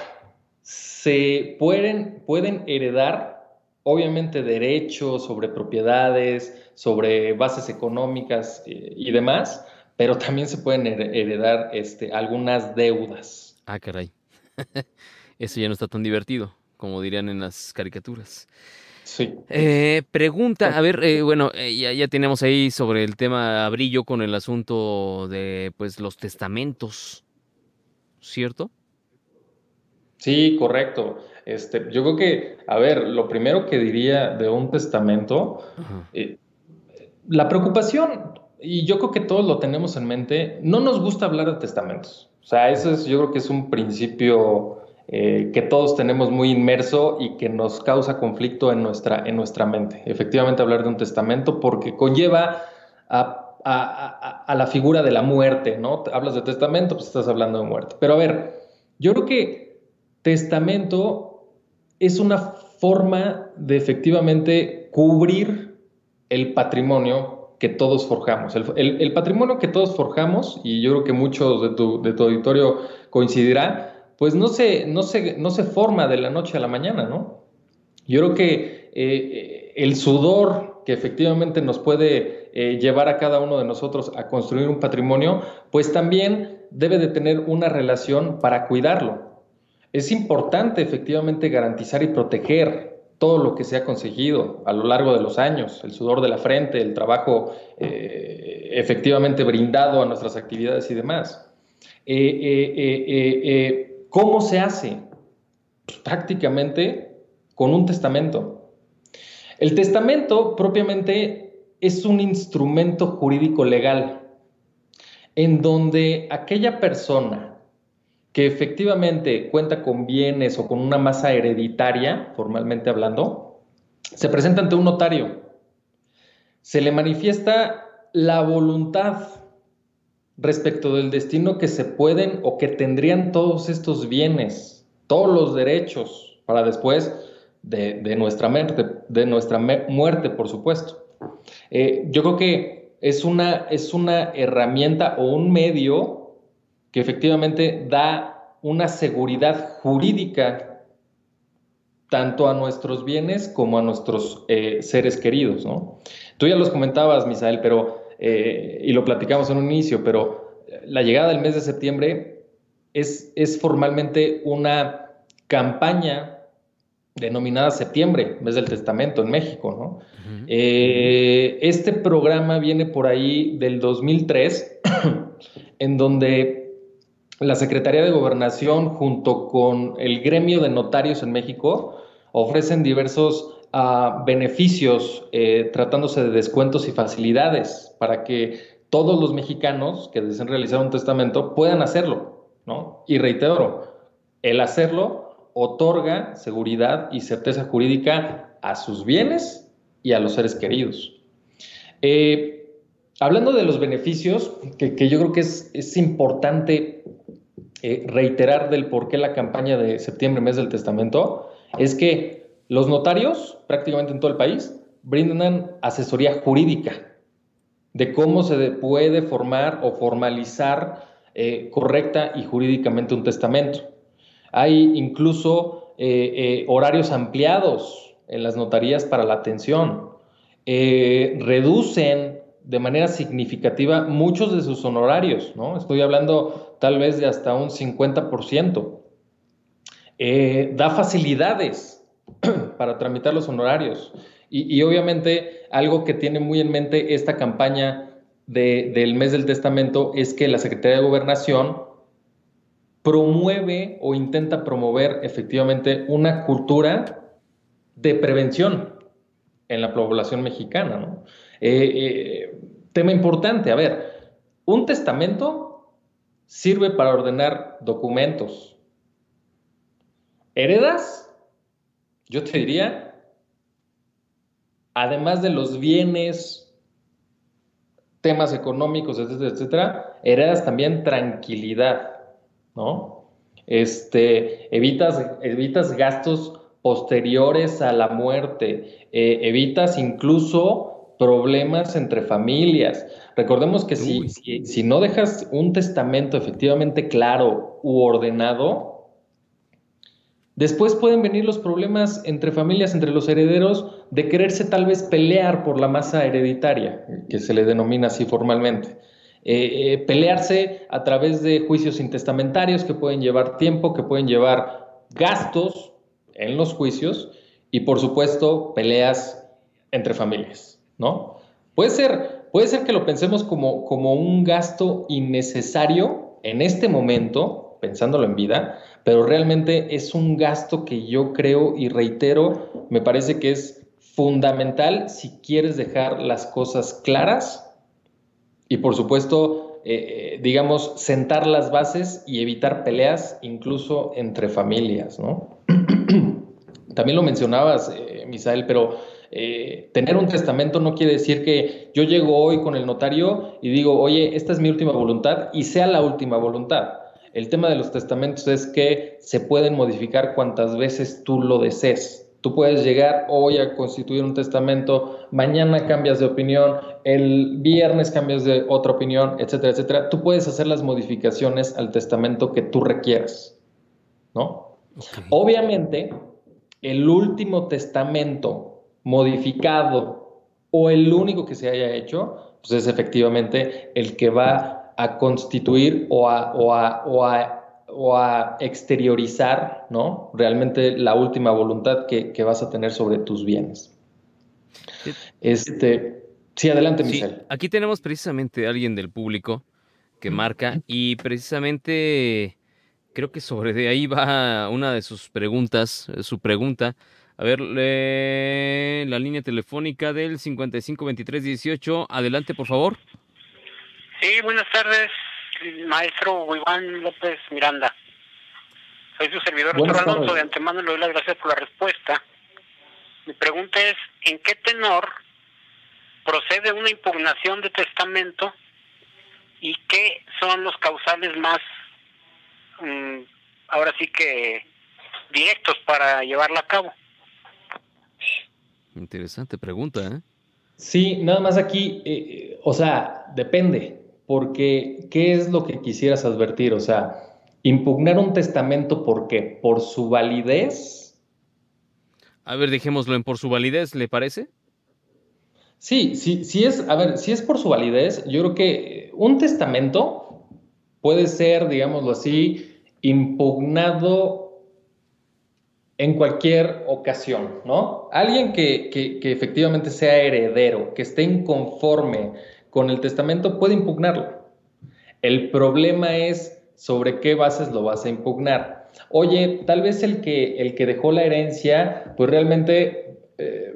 se pueden, pueden heredar, obviamente, derechos sobre propiedades, sobre bases económicas eh, y demás, pero también se pueden heredar este, algunas deudas. Ah, caray. Eso ya no está tan divertido, como dirían en las caricaturas. Sí. Eh, pregunta, a ver, eh, bueno, eh, ya, ya, tenemos ahí sobre el tema brillo con el asunto de pues los testamentos, ¿cierto? Sí, correcto. Este, yo creo que, a ver, lo primero que diría de un testamento, la preocupación, y yo creo que todos lo tenemos en mente, no nos gusta hablar de testamentos. O sea, eso es, yo creo que es un principio eh, que todos tenemos muy inmerso y que nos causa conflicto en nuestra, en nuestra mente. Efectivamente, hablar de un testamento porque conlleva a, a, a, la figura de la muerte, ¿no? Hablas de testamento, pues estás hablando de muerte. Pero a ver, yo creo que testamento es una forma de efectivamente cubrir el patrimonio que todos forjamos. El, el, patrimonio que todos forjamos, y yo creo que muchos de tu, de tu auditorio coincidirá, pues no se, no, se, no se forma de la noche a la mañana, ¿no? Yo creo que eh, el sudor que efectivamente nos puede eh, llevar a cada uno de nosotros a construir un patrimonio, pues también debe de tener una relación para cuidarlo. Es importante efectivamente garantizar y proteger todo lo que se ha conseguido a lo largo de los años, el sudor de la frente, el trabajo eh, efectivamente brindado a nuestras actividades y demás. Eh, ¿Cómo se hace? Pues, prácticamente con un testamento. El testamento propiamente es un instrumento jurídico legal en donde aquella persona que efectivamente cuenta con bienes o con una masa hereditaria, formalmente hablando, se presenta ante un notario. Se le manifiesta la voluntad respecto del destino que se pueden o que tendrían todos estos bienes, todos los derechos para después de, nuestra, muerte, de nuestra muerte, por supuesto. Eh, yo creo que es una, es una herramienta o un medio que efectivamente da una seguridad jurídica tanto a nuestros bienes como a nuestros eh, seres queridos. ¿no? Tú ya los comentabas, Misael, pero eh, y lo platicamos en un inicio, pero la llegada del mes de septiembre es, es formalmente una campaña denominada Septiembre, mes del testamento en México. ¿no? Eh, este programa viene por ahí del 2003, en donde la Secretaría de Gobernación junto con el gremio de notarios en México ofrecen diversos a beneficios eh, tratándose de descuentos y facilidades para que todos los mexicanos que deseen realizar un testamento puedan hacerlo, ¿no? Y reitero, el hacerlo otorga seguridad y certeza jurídica a sus bienes y a los seres queridos. Eh, hablando de los beneficios, que, yo creo que es, importante eh, reiterar del por qué la campaña de septiembre, mes del testamento, es que los notarios, prácticamente en todo el país, brindan asesoría jurídica de cómo se puede formar o formalizar eh, correcta y jurídicamente un testamento. Hay incluso eh, horarios ampliados en las notarías para la atención. reducen de manera significativa muchos de sus honorarios, ¿no? Estoy hablando tal vez de hasta un 50%. da facilidades para tramitar los honorarios. Y, obviamente algo que tiene muy en mente esta campaña del mes del testamento es que la Secretaría de Gobernación promueve o intenta promover efectivamente una cultura de prevención en la población mexicana. Eh, eh, tema importante, a ver, un testamento sirve para ordenar documentos. ¿Heredas? Yo te diría, además de los bienes, temas económicos, etcétera, etcétera, heredas también tranquilidad, ¿no? este, evitas, evitas gastos posteriores a la muerte, eh, evitas incluso problemas entre familias. Recordemos que si, si, no dejas un testamento efectivamente claro u ordenado, después pueden venir los problemas entre familias, entre los herederos, de quererse tal vez pelear por la masa hereditaria, que se le denomina así formalmente. Eh, eh, pelearse a través de juicios intestamentarios que pueden llevar tiempo, que pueden llevar gastos en los juicios y por supuesto peleas entre familias, ¿no? Puede ser, puede ser que lo pensemos como, como un gasto innecesario en este momento, pensándolo en vida, pero realmente es un gasto que yo creo y reitero, me parece que es fundamental si quieres dejar las cosas claras y por supuesto, eh, eh, digamos, sentar las bases y evitar peleas incluso entre familias, ¿no? También lo mencionabas, eh, Misael, pero tener un testamento no quiere decir que yo llego hoy con el notario y digo, oye, esta es mi última voluntad y sea la última voluntad. El tema de los testamentos es que se pueden modificar cuantas veces tú lo desees. Tú puedes llegar hoy a constituir un testamento, mañana cambias de opinión, el viernes cambias de otra opinión, etcétera, etcétera. Tú puedes hacer las modificaciones al testamento que tú requieras, ¿no? Obviamente, el último testamento modificado o el único que se haya hecho, pues es efectivamente el que va a constituir o a, o a, o a o a exteriorizar, ¿no? Realmente la última voluntad que, vas a tener sobre tus bienes. Este, sí, adelante, sí, Aquí tenemos precisamente a alguien del público que marca y precisamente creo que sobre de ahí va una de sus preguntas, eh, su pregunta. A ver, la línea telefónica del 552318. Adelante, por favor. Sí, buenas tardes maestro Juan López Miranda. Soy su servidor, doctor Alonso. De antemano le doy las gracias por la respuesta. Mi pregunta es, ¿en qué tenor procede una impugnación de testamento y qué son los causales más, mm, ahora sí que, directos para llevarla a cabo? Interesante pregunta, ¿eh? Sí, nada más aquí, eh, eh, o sea, depende porque ¿qué es lo que quisieras advertir? O sea, impugnar un testamento, ¿por qué? ¿Por su validez? A ver, dejémoslo en por su validez, ¿le parece? Sí, sí, sí es, a ver, si es por su validez, yo creo que un testamento puede ser, digámoslo así, impugnado en cualquier ocasión, ¿no? Alguien que, que efectivamente sea heredero, que esté inconforme con el testamento puede impugnarlo. El problema es sobre qué bases lo vas a impugnar. Oye, tal vez el que, el que dejó la herencia, pues realmente, eh,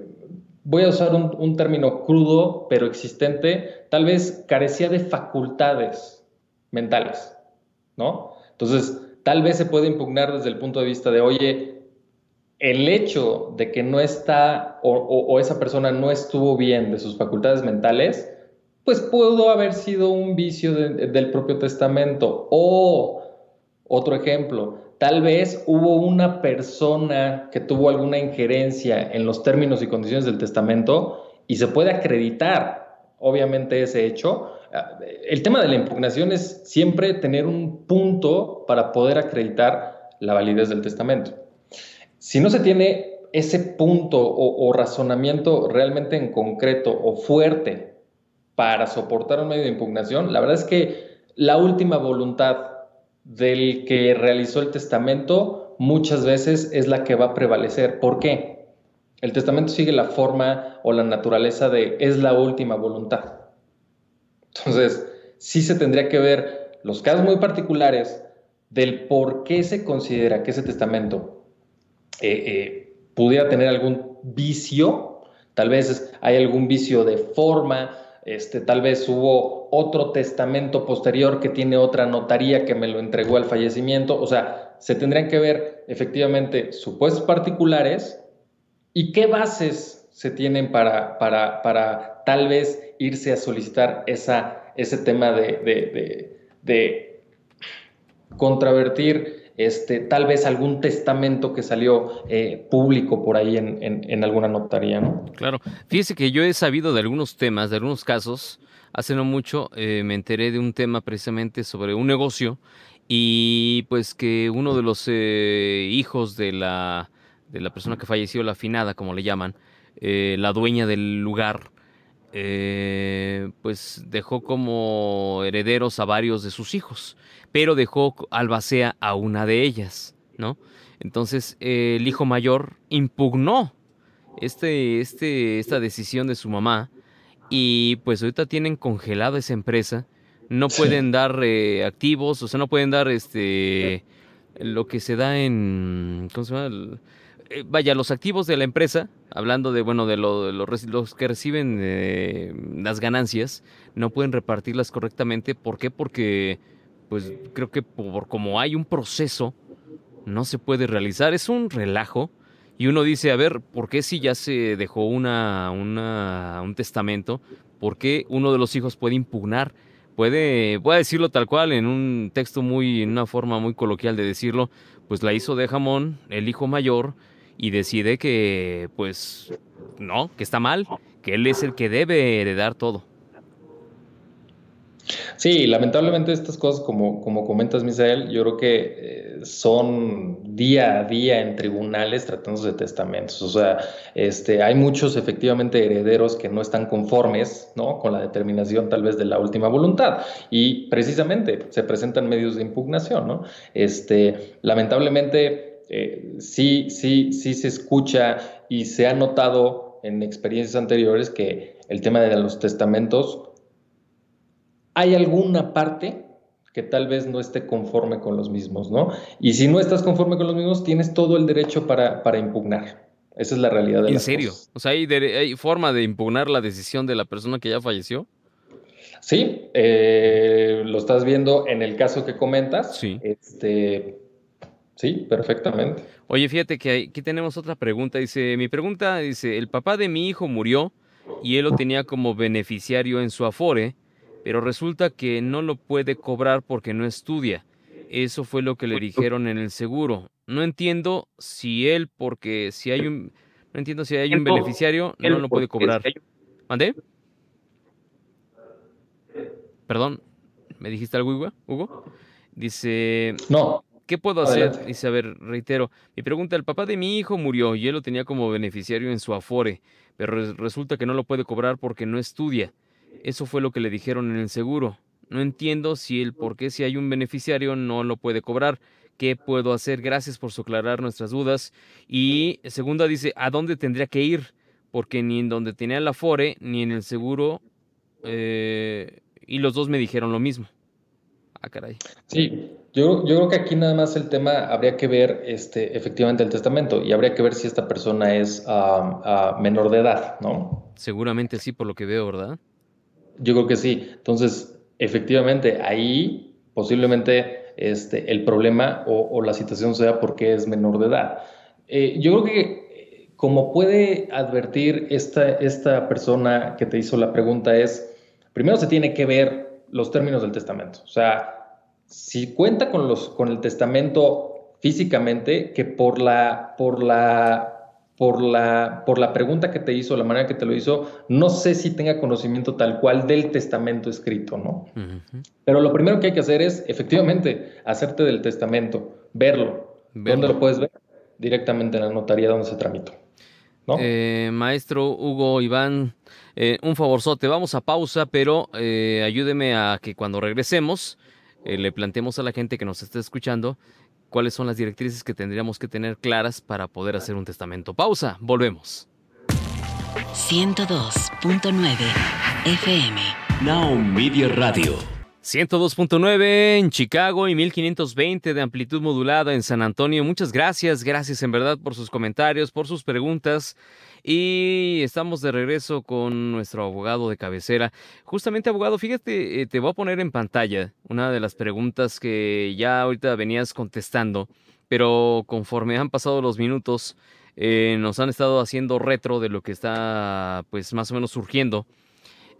voy a usar un, un término crudo, pero existente, tal vez carecía de facultades mentales, ¿no? Entonces, tal vez se puede impugnar desde el punto de vista de, oye, el hecho de que no está o, esa persona no estuvo bien de sus facultades mentales, pues pudo haber sido un vicio del propio testamento. O, otro ejemplo, tal vez hubo una persona que tuvo alguna injerencia en los términos y condiciones del testamento y se puede acreditar, obviamente, ese hecho. El tema de la impugnación es siempre tener un punto para poder acreditar la validez del testamento. Si no se tiene ese punto o, razonamiento realmente en concreto o fuerte para soportar un medio de impugnación, la verdad es que la última voluntad del que realizó el testamento muchas veces es la que va a prevalecer. ¿Por qué? El testamento sigue la forma o la naturaleza de es la última voluntad. Entonces, sí se tendría que ver los casos muy particulares del por qué se considera que ese testamento eh, eh, pudiera tener algún vicio, tal vez hay algún vicio de forma, este, tal vez hubo otro testamento posterior que tiene otra notaría que me lo entregó al fallecimiento. O sea, se tendrían que ver efectivamente supuestos particulares y qué bases se tienen para, para, para tal vez irse a solicitar esa, ese tema de, de, de, contravertir este, tal vez algún testamento que salió eh, público por ahí en, alguna notaría, ¿no? Claro. Fíjese que yo he sabido de algunos temas, de algunos casos. Hace no mucho eh, me enteré de un tema precisamente sobre un negocio y pues que uno de los eh, hijos de la, de la persona que falleció, la finada, como le llaman, la dueña del lugar, pues dejó como herederos a varios de sus hijos pero dejó albacea a una de ellas, ¿no? Entonces el hijo mayor impugnó este, este, esta decisión de su mamá y pues ahorita tienen congelada esa empresa, no pueden dar eh, activos, o sea, no pueden dar este lo que se da en ¿cómo se llama? Eh, vaya, los activos de la empresa, hablando de bueno de, lo, de los, que reciben eh, las ganancias, no pueden repartirlas correctamente. ¿Por qué? Porque pues creo que por como hay un proceso, no se puede realizar. Es un relajo. Y uno dice, a ver, ¿por qué si ya se dejó una, una, un testamento? ¿Por qué uno de los hijos puede impugnar? Puede, puede decirlo tal cual, en un texto muy, en una forma muy coloquial de decirlo, pues la hizo de jamón, el hijo mayor, y decide que, pues, no, que está mal, que él es el que debe heredar todo. Sí, lamentablemente estas cosas, como, como comentas, Misael, yo creo que eh, son día a día en tribunales tratándose de testamentos. O sea, este, hay muchos efectivamente herederos que no están conformes ¿no? con la determinación tal vez de la última voluntad y precisamente se presentan medios de impugnación. ¿no? Este, lamentablemente, eh, sí, sí, sí se escucha y se ha notado en experiencias anteriores que el tema de los testamentos hay alguna parte que tal vez no esté conforme con los mismos, ¿no? Y si no estás conforme con los mismos, tienes todo el derecho para, para impugnar. Esa es la realidad de ¿En serio? O sea, ¿hay, forma de impugnar la decisión de la persona que ya falleció? Sí, eh, lo estás viendo en el caso que comentas. Sí. Este, sí, perfectamente. Oye, fíjate que aquí tenemos otra pregunta. Dice, mi pregunta dice, el papá de mi hijo murió y él lo tenía como beneficiario en su afore pero resulta que no lo puede cobrar porque no estudia. Eso fue lo que le dijeron en el seguro. No entiendo si él, porque si hay un, no entiendo si hay un beneficiario, no lo puede cobrar. ¿Mandé? Perdón, ¿me dijiste algo, Hugo? Dice... No. ¿Qué puedo hacer? Dice, a ver, reitero. Mi pregunta, el papá de mi hijo murió y él lo tenía como beneficiario en su afore, pero resulta que no lo puede cobrar porque no estudia. Eso fue lo que le dijeron en el seguro. No entiendo si el por qué si hay un beneficiario no lo puede cobrar. ¿Qué puedo hacer? Gracias por aclarar nuestras dudas. Y segunda dice, ¿a dónde tendría que ir? Porque ni en donde tenía el Afore, ni en el seguro, eh, y los dos me dijeron lo mismo. Ah, caray. Sí, yo, yo creo que aquí nada más el tema habría que ver este, efectivamente el testamento y habría que ver si esta persona es menor de edad, ¿no? Seguramente sí, por lo que veo, ¿verdad? Yo creo que sí. Entonces, efectivamente, ahí posiblemente este, el problema o, la situación sea porque es menor de edad. Eh, yo creo que como puede advertir esta, esta persona que te hizo la pregunta es, primero se tiene que ver los términos del testamento. O sea, si cuenta con, los, con el testamento físicamente, que por la, por la por la, por la pregunta que te hizo, la manera que te lo hizo, no sé si tenga conocimiento tal cual del testamento escrito, ¿no? Pero lo primero que hay que hacer es, efectivamente, hacerte del testamento, verlo. ¿Dónde lo puedes ver? Directamente en la notaría donde se tramitó. ¿no? Eh, maestro Hugo Iván, eh, un favorzote, vamos a pausa, pero eh, ayúdeme a que cuando regresemos le planteemos a la gente que nos esté escuchando cuáles son las directrices que tendríamos que tener claras para poder hacer un testamento. Pausa, volvemos. 102.9 FM Now Media Radio 102.9 en Chicago y 1520 de amplitud modulada en San Antonio. Muchas gracias, gracias en verdad por sus comentarios, por sus preguntas. Y estamos de regreso con nuestro abogado de cabecera. Justamente, abogado, fíjate, eh, te voy a poner en pantalla una de las preguntas que ya ahorita venías contestando, pero conforme han pasado los minutos, eh, nos han estado haciendo retro de lo que está, pues, más o menos surgiendo.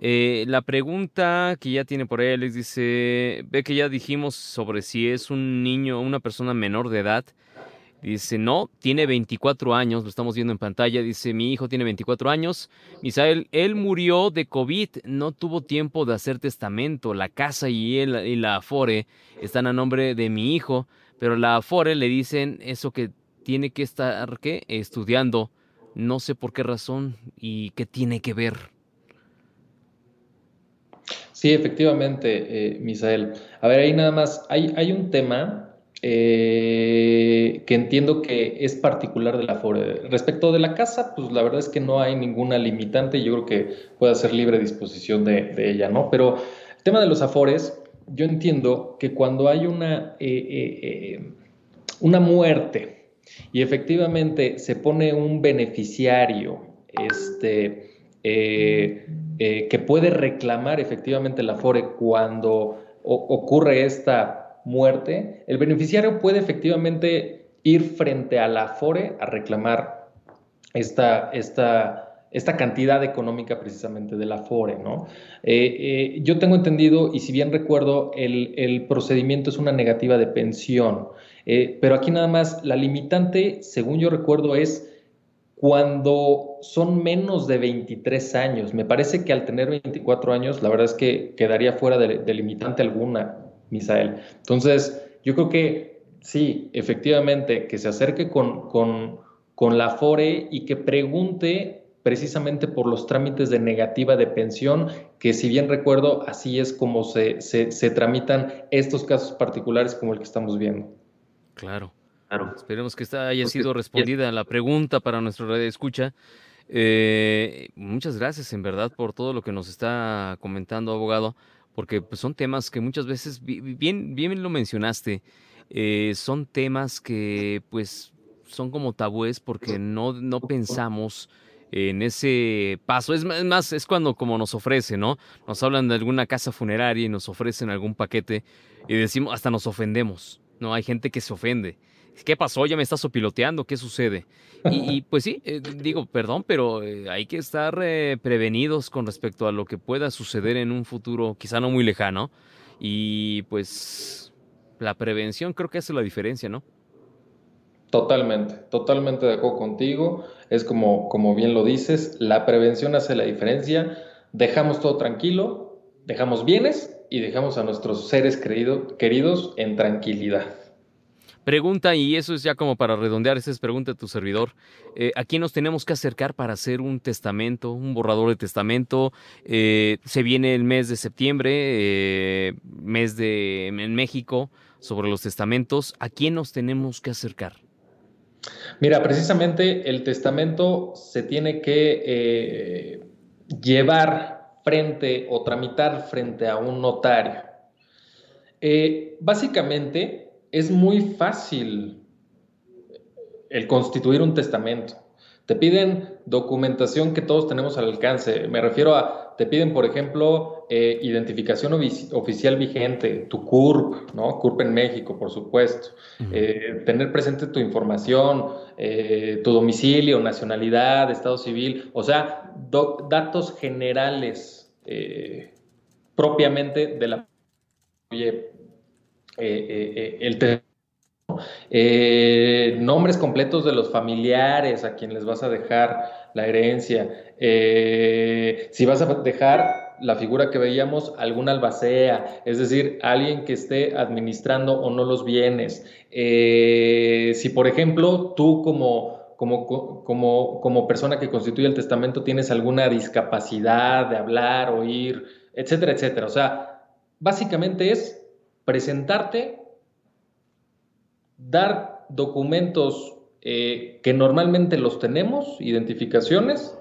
Eh, la pregunta que ya tiene por él es, dice, ve que ya dijimos sobre si es un niño o una persona menor de edad. Dice, no, tiene 24 años, lo estamos viendo en pantalla. Dice, mi hijo tiene 24 años. Misael, él murió de COVID, no tuvo tiempo de hacer testamento. La casa y, él, y la Afore están a nombre de mi hijo, pero la Afore le dicen eso que tiene que estar, ¿qué? Estudiando. No sé por qué razón y qué tiene que ver. Sí, efectivamente, eh, Misael. A ver, ahí nada más, hay, hay un tema eh, que entiendo que es particular de la FORE. Respecto de la casa, pues la verdad es que no hay ninguna limitante, yo creo que puede ser libre disposición de, ella, ¿no? Pero el tema de los afores, yo entiendo que cuando hay una, eh, una muerte y efectivamente se pone un beneficiario, este, eh, que puede reclamar efectivamente la FORE cuando ocurre esta muerte, el beneficiario puede efectivamente ir frente a la FORE a reclamar esta, esta, esta cantidad económica precisamente de la FORE, ¿no? Eh, eh, yo tengo entendido, y si bien recuerdo, el, el procedimiento es una negativa de pensión, pero aquí nada más la limitante, según yo recuerdo, es cuando son menos de 23 años. Me parece que al tener 24 años, la verdad es que quedaría fuera de, limitante alguna, Misael. Entonces, yo creo que sí, efectivamente, que se acerque con, con, la FORE y que pregunte precisamente por los trámites de negativa de pensión, que si bien recuerdo, así es como se, se tramitan estos casos particulares como el que estamos viendo. Claro. Esperemos que esta haya sido respondida la pregunta para nuestro radio escucha. Eh, muchas gracias en verdad por todo lo que nos está comentando, abogado, porque pues, son temas que muchas veces, bien, bien lo mencionaste, eh, son temas que pues son como tabúes porque no, no pensamos en ese paso. Es más, es cuando como nos ofrece, ¿no? Nos hablan de alguna casa funeraria y nos ofrecen algún paquete y decimos, hasta nos ofendemos, ¿no? Hay gente que se ofende. ¿Qué pasó? Ya me estás piloteando, ¿qué sucede? Y, pues sí, eh, digo, perdón, pero eh, hay que estar eh, prevenidos con respecto a lo que pueda suceder en un futuro quizá no muy lejano. Y pues la prevención creo que hace la diferencia, ¿no? Totalmente, totalmente de acuerdo contigo. Es como, como bien lo dices, la prevención hace la diferencia. Dejamos todo tranquilo, dejamos bienes y dejamos a nuestros seres queridos en tranquilidad. Pregunta, y eso es ya como para redondear, esa es pregunta de tu servidor. Eh, ¿A quién nos tenemos que acercar para hacer un testamento, un borrador de testamento? Eh, se viene el mes de septiembre, eh, mes de en México, sobre los testamentos. ¿A quién nos tenemos que acercar? Mira, precisamente el testamento se tiene que llevar frente o tramitar frente a un notario. básicamente, es muy fácil el constituir un testamento. Te piden documentación que todos tenemos al alcance. Me refiero a, te piden, por ejemplo, eh, identificación oficial vigente, tu CURP, ¿no? CURP en México, por supuesto. Eh, tener presente tu información, eh, tu domicilio, nacionalidad, estado civil, o sea, datos generales propiamente de la eh, eh, el nombres completos de los familiares a quien les vas a dejar la herencia. si vas a dejar la figura que veíamos, algún albacea, es decir, alguien que esté administrando o no los bienes. si, por ejemplo, tú como, como, como, como persona que constituye el testamento tienes alguna discapacidad de hablar, oír, etcétera, etcétera. O sea, básicamente es presentarte, dar documentos eh, que normalmente los tenemos, identificaciones,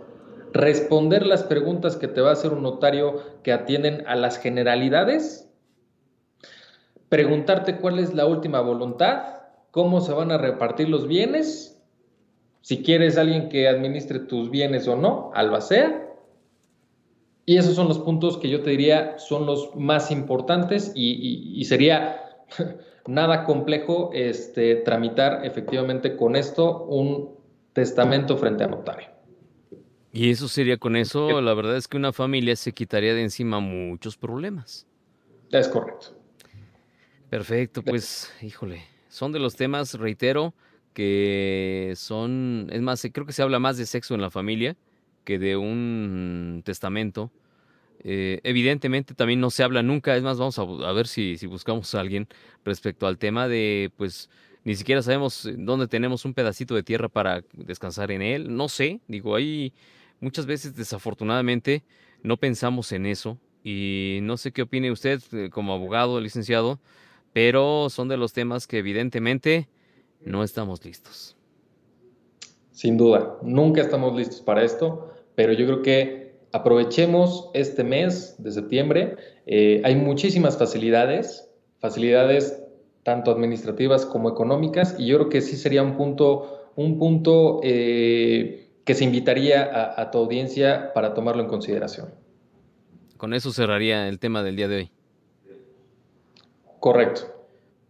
responder las preguntas que te va a hacer un notario que atienden a las generalidades, preguntarte cuál es la última voluntad, cómo se van a repartir los bienes, si quieres alguien que administre tus bienes o no, albacea, y esos son los puntos que yo te diría son los más importantes y, sería nada complejo este, tramitar efectivamente con esto un testamento frente a notario. Y eso sería con eso, la verdad es que una familia se quitaría de encima muchos problemas. Es correcto. Perfecto, pues, híjole, son de los temas, reitero, que son, es más, creo que se habla más de sexo en la familia que de un testamento. Eh, evidentemente también no se habla nunca, es más, vamos a, ver si, si, buscamos a alguien respecto al tema de, pues, ni siquiera sabemos dónde tenemos un pedacito de tierra para descansar en él, no sé, digo, ahí muchas veces desafortunadamente no pensamos en eso y no sé qué opine usted eh, como abogado, licenciado, pero son de los temas que evidentemente no estamos listos. Sin duda, nunca estamos listos para esto, pero yo creo que aprovechemos este mes de septiembre. Eh, hay muchísimas facilidades, facilidades tanto administrativas como económicas, y yo creo que sí sería un punto, un punto eh, que se invitaría a, a tu audiencia para tomarlo en consideración. Con eso cerraría el tema del día de hoy. Correcto.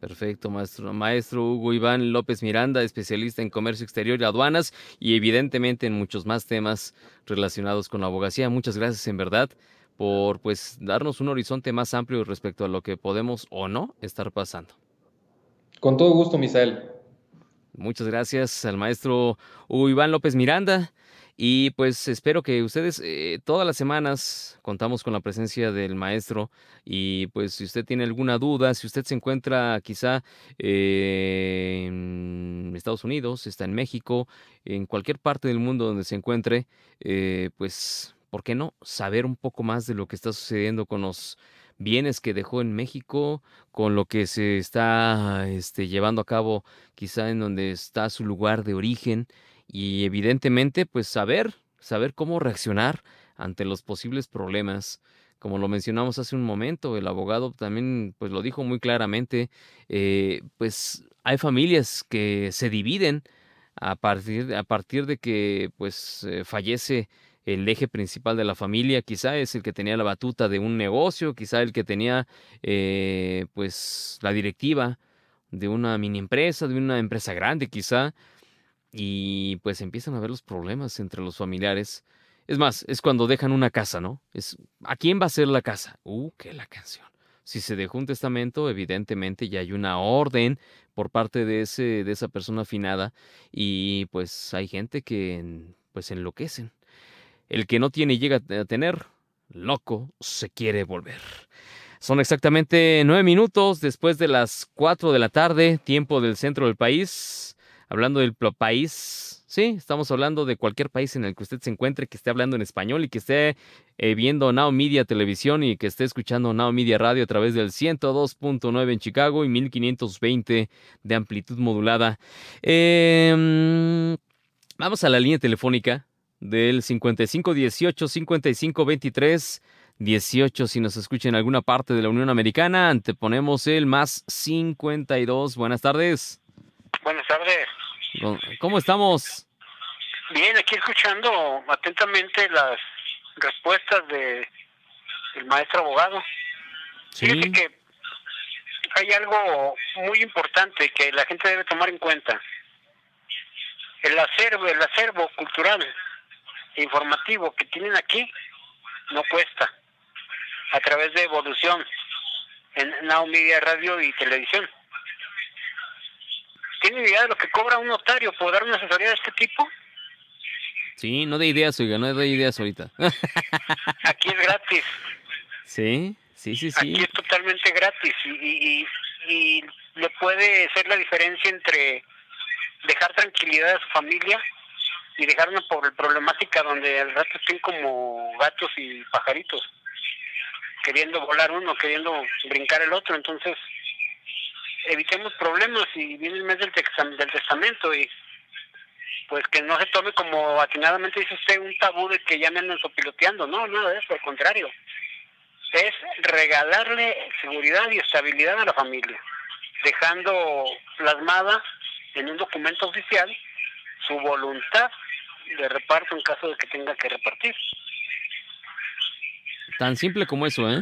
Perfecto, maestro. Maestro Hugo Iván López Miranda, especialista en comercio exterior y aduanas y evidentemente en muchos más temas relacionados con la abogacía. Muchas gracias en verdad por pues darnos un horizonte más amplio respecto a lo que podemos o no estar pasando. Con todo gusto, Misael. Muchas gracias al maestro Hugo Iván López Miranda. Y pues espero que ustedes eh, todas las semanas contamos con la presencia del maestro y pues si usted tiene alguna duda, si usted se encuentra quizá eh, en Estados Unidos, está en México, en cualquier parte del mundo donde se encuentre, eh, pues, ¿por qué no saber un poco más de lo que está sucediendo con los bienes que dejó en México, con lo que se está este, llevando a cabo quizá en donde está su lugar de origen? Y evidentemente pues saber, saber cómo reaccionar ante los posibles problemas. Como lo mencionamos hace un momento, el abogado también pues lo dijo muy claramente, eh, pues hay familias que se dividen a partir, a partir de que pues eh, fallece el eje principal de la familia, quizá es el que tenía la batuta de un negocio, quizá el que tenía eh, pues la directiva de una mini empresa, de una empresa grande quizá, y pues empiezan a ver los problemas entre los familiares. Es más, es cuando dejan una casa, ¿no? Es ¿a quién va a ser la casa? Uh, qué la canción. Si se dejó un testamento, evidentemente ya hay una orden por parte de ese de esa persona afinada y pues hay gente que pues enloquecen. El que no tiene y llega a tener, loco se quiere volver. Son exactamente nueve minutos después de las cuatro de la tarde, tiempo del centro del país hablando del país, sí, estamos hablando de cualquier país en el que usted se encuentre, que esté hablando en español y que esté eh, viendo Now Media Televisión y que esté escuchando Now Media Radio a través del 102.9 en Chicago y 1520 de amplitud modulada. Em, vamos a la línea telefónica del 5518 5523 18 si nos escucha en alguna parte de la Unión Americana. Anteponemos el más 52. Buenas tardes. Buenas tardes. ¿Cómo estamos? Bien, aquí escuchando atentamente las respuestas de el maestro abogado. Sí. Fíjate que hay algo muy importante que la gente debe tomar en cuenta. El acervo, el acervo cultural e informativo que tienen aquí no cuesta a través de evolución en Now Media Radio y Televisión. ¿Tiene idea de lo que cobra un notario por dar una asesoría de este tipo? Sí, no de ideas, oiga, no de ideas ahorita. Aquí es gratis. Sí, sí, sí, sí. Aquí es totalmente gratis y, y, le puede ser la diferencia entre dejar tranquilidad a su familia y dejar una problemática donde al rato estén como gatos y pajaritos, queriendo volar uno, queriendo brincar el otro. Entonces, evitemos problemas y viene el mes del, del testamento y pues que no se tome como atinadamente dice usted un tabú de que ya me andan sopiloteando, no, nada de eso, al contrario. Es regalarle seguridad y estabilidad a la familia, dejando plasmada en un documento oficial su voluntad de reparto en caso de que tenga que repartir. Tan simple como eso, ¿eh?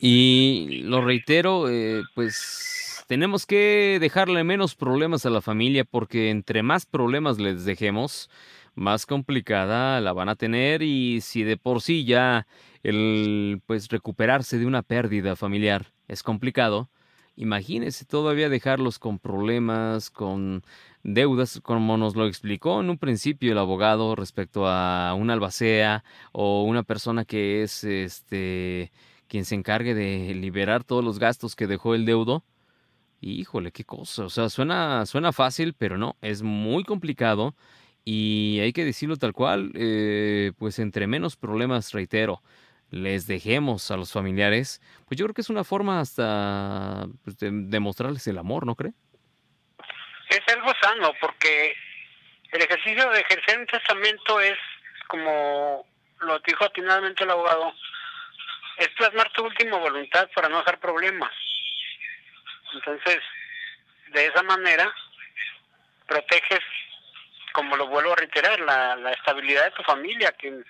Y lo reitero, eh, pues tenemos que dejarle menos problemas a la familia porque entre más problemas les dejemos, más complicada la van a tener y si de por sí ya el pues recuperarse de una pérdida familiar es complicado, imagínese todavía dejarlos con problemas, con deudas, como nos lo explicó en un principio el abogado respecto a una albacea o una persona que es este quien se encargue de liberar todos los gastos que dejó el deudo. Híjole, qué cosa. O sea, suena, suena fácil, pero no, es muy complicado. Y hay que decirlo tal cual, eh, pues entre menos problemas, reitero, les dejemos a los familiares, pues yo creo que es una forma hasta pues, de, demostrarles el amor, ¿no cree? Es algo sano, porque el ejercicio de ejercer un testamento es, como lo dijo atinadamente el abogado, es plasmar tu última voluntad para no dejar problemas. Entonces, de esa manera, proteges, como lo vuelvo a reiterar, la, la estabilidad de tu familia, que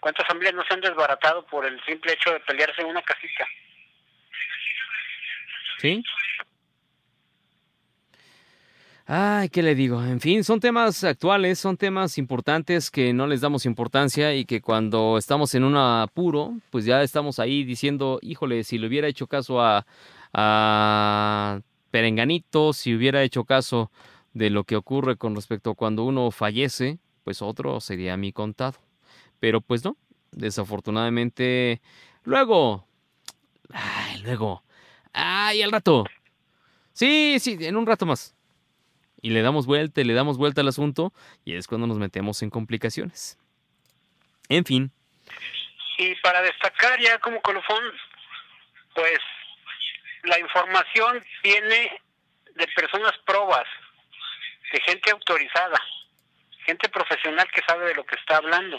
cuántas familias no se han desbaratado por el simple hecho de pelearse en una casita. Sí, Ay, ¿qué le digo? En fin, son temas actuales, son temas importantes que no les damos importancia y que cuando estamos en un apuro, pues ya estamos ahí diciendo, híjole, si le hubiera hecho caso a, a Perenganito, si hubiera hecho caso de lo que ocurre con respecto a cuando uno fallece, pues otro sería mi contado. Pero pues no, desafortunadamente, luego, ay, luego, ay, al rato. Sí, sí, en un rato más y le damos vuelta y le damos vuelta al asunto y es cuando nos metemos en complicaciones. En fin. Y para destacar ya como colofón, pues la información viene de personas probas, de gente autorizada, gente profesional que sabe de lo que está hablando.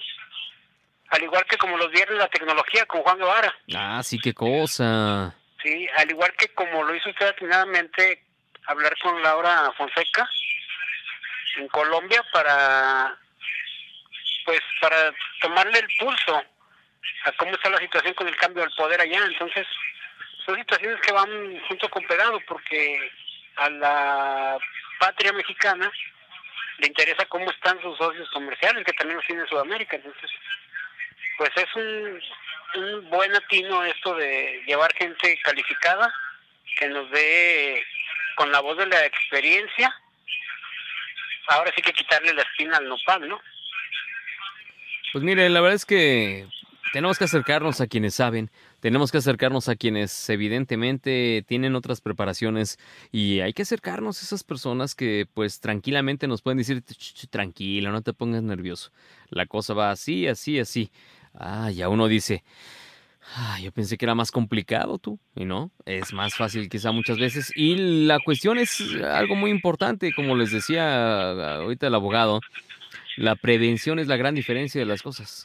Al igual que como los viernes la tecnología con Juan Guevara. Ah, sí, qué cosa. Sí, al igual que como lo hizo usted atinadamente hablar con Laura Fonseca en Colombia para pues para tomarle el pulso a cómo está la situación con el cambio del poder allá. Entonces, son situaciones que van junto con pegado porque a la patria mexicana le interesa cómo están sus socios comerciales, que también los tiene en Sudamérica. Entonces, pues es un, un buen atino esto de llevar gente calificada que nos dé con la voz de la experiencia, ahora sí que quitarle la espina al nopal, ¿no? Pues mire, la verdad es que tenemos que acercarnos a quienes saben, tenemos que acercarnos a quienes evidentemente tienen otras preparaciones y hay que acercarnos a esas personas que pues tranquilamente nos pueden decir, tranquilo, no te pongas nervioso, la cosa va así, así, así. Ah, ya uno dice, Ah, yo pensé que era más complicado tú, y no, es más fácil quizá muchas veces. Y la cuestión es algo muy importante, como les decía ahorita el abogado, la prevención es la gran diferencia de las cosas.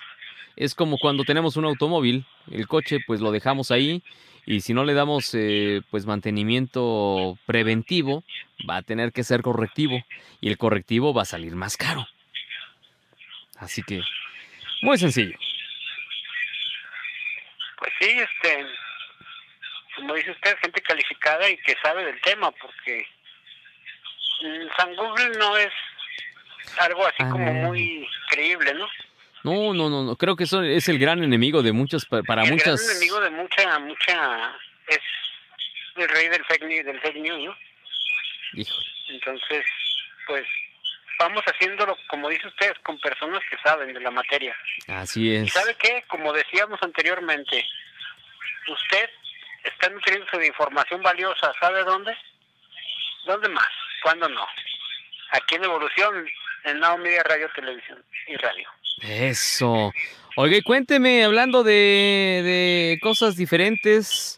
Es como cuando tenemos un automóvil, el coche pues lo dejamos ahí y si no le damos eh, pues mantenimiento preventivo, va a tener que ser correctivo y el correctivo va a salir más caro. Así que, muy sencillo. Pues sí, este, como dice usted, gente calificada y que sabe del tema, porque San Google no es algo así como ah. muy creíble, ¿no? No, no, no, no, creo que eso es el gran enemigo de muchas, para el muchas... El enemigo de mucha, mucha, es el rey del fake news, del fake news ¿no? Entonces, pues vamos haciéndolo, como dice usted, con personas que saben de la materia. Así es. ¿Y sabe qué? Como decíamos anteriormente, usted está nutriéndose de información valiosa, ¿sabe dónde? ¿Dónde más? ¿Cuándo no? Aquí en Evolución, en Now Media Radio, Televisión y Radio. Eso. Oiga, cuénteme, hablando de, de cosas diferentes,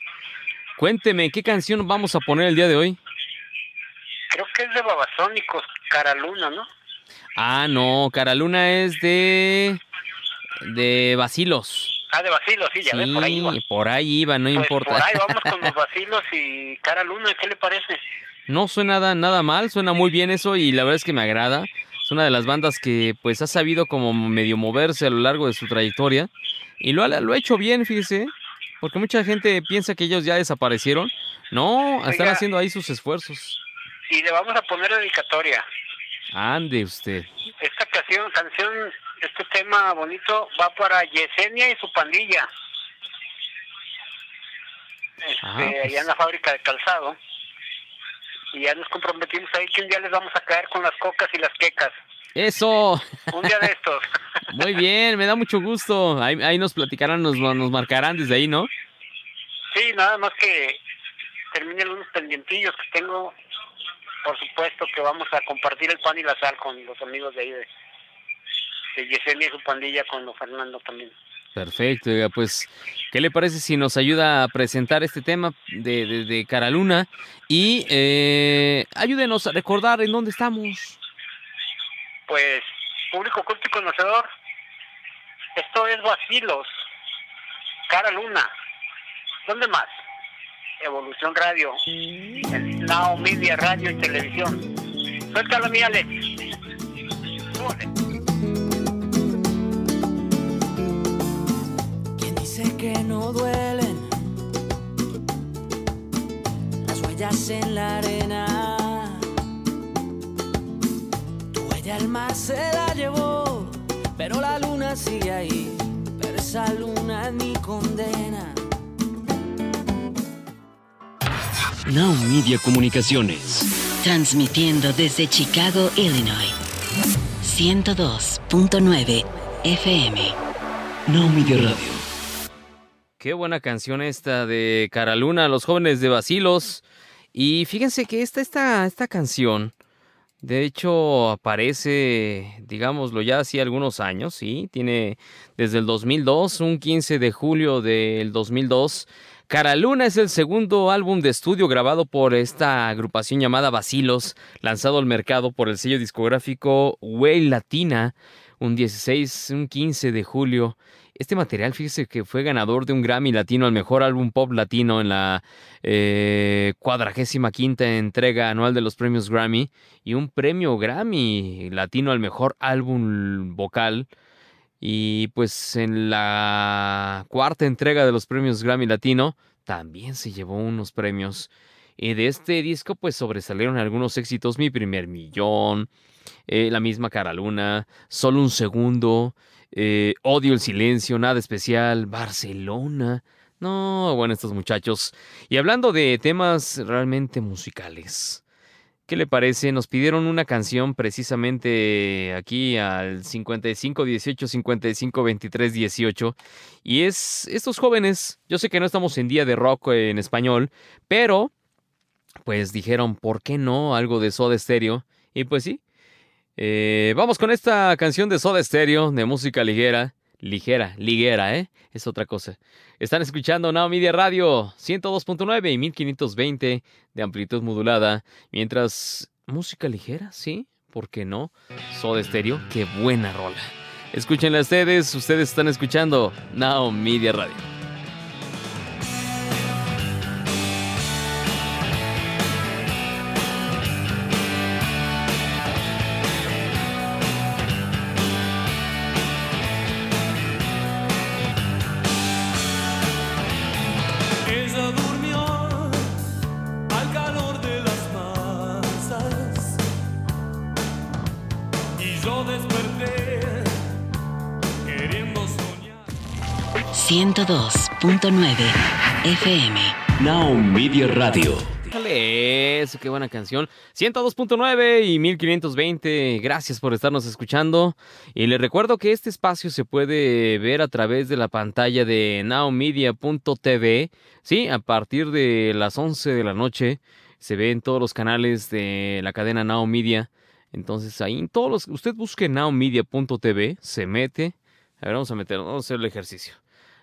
cuénteme, ¿qué canción vamos a poner el día de hoy? creo que es de Babasónicos, Caraluna, ¿no? Ah, no, Caraluna es de de Basilos. Ah, de Basilos, sí, ya sí, por ahí iba. por ahí iba, no pues importa. Por ahí vamos con los Basilos y Caraluna, ¿qué le parece? No suena nada, nada mal, suena muy bien eso y la verdad es que me agrada. Una de las bandas que pues ha sabido como medio moverse a lo largo de su trayectoria y lo, lo ha hecho bien, fíjese, porque mucha gente piensa que ellos ya desaparecieron. No, están haciendo ahí sus esfuerzos y le vamos a poner dedicatoria. Ande usted. Esta dedicación, canción, este tema bonito va para Yesenia y su pandilla. Este, ah, allá en pues. la fábrica de calzado. Y ya nos comprometimos ahí que un día les vamos a caer con las cocas y las quecas. Eso. Un día de estos. Muy bien, me da mucho gusto. Ahí, ahí nos platicarán, nos, nos marcarán desde ahí, ¿no? Sí, nada más que terminen unos pendientillos que tengo. Por supuesto que vamos a compartir el pan y la sal con los amigos de ahí de, de Yesenia y su pandilla, con don Fernando también. Perfecto, pues, ¿qué le parece si nos ayuda a presentar este tema de, de, de Caraluna? Y eh, ayúdenos a recordar en dónde estamos. Pues, público culto y conocedor, esto es Vacilos, Caraluna. ¿Dónde más? Evolución Radio, el Media Radio y Televisión. Suéltalo, Alex. que no duelen las huellas en la arena. Tu huella al mar se la llevó, pero la luna sigue ahí. Pero esa luna es mi condena. Now Media Comunicaciones. Transmitiendo desde Chicago, Illinois. 102.9 FM. Now Media Radio. Qué buena canción esta de Caraluna, Los jóvenes de Basilos. Y fíjense que esta, esta, esta canción, de hecho, aparece, digámoslo ya hace algunos años, ¿sí? Tiene desde el 2002, un 15 de julio del 2002. Caraluna es el segundo álbum de estudio grabado por esta agrupación llamada Basilos, lanzado al mercado por el sello discográfico Way Latina, un 16, un 15 de julio. Este material, fíjese que fue ganador de un Grammy Latino al mejor álbum pop latino en la eh, cuadragésima quinta entrega anual de los premios Grammy y un premio Grammy Latino al mejor álbum vocal. Y pues en la cuarta entrega de los premios Grammy Latino también se llevó unos premios. Y de este disco pues sobresalieron algunos éxitos, Mi primer millón, eh, La misma cara luna, Solo un segundo, eh, odio el silencio, nada especial, Barcelona. No, bueno, estos muchachos. Y hablando de temas realmente musicales, ¿qué le parece? Nos pidieron una canción precisamente aquí al 55 18 55 23 18 y es estos jóvenes, yo sé que no estamos en día de rock en español, pero pues dijeron, ¿por qué no algo de Soda Stereo? Y pues sí, eh, vamos con esta canción de Soda Stereo, de música ligera. Ligera, liguera, ¿eh? Es otra cosa. Están escuchando Now Media Radio 102.9 y 1520 de amplitud modulada. Mientras, música ligera, ¿sí? ¿Por qué no? Soda Stereo, qué buena rola. Escúchenla ustedes, ustedes están escuchando Now Media Radio. 102.9 FM. Now Media Radio. Eso, qué buena canción. 102.9 y 1520. Gracias por estarnos escuchando. Y les recuerdo que este espacio se puede ver a través de la pantalla de nowmedia.tv. Sí, a partir de las 11 de la noche se ve en todos los canales de la cadena Now Media. Entonces ahí en todos los, usted busque nowmedia.tv, se mete. A ver, vamos a meter, vamos a hacer el ejercicio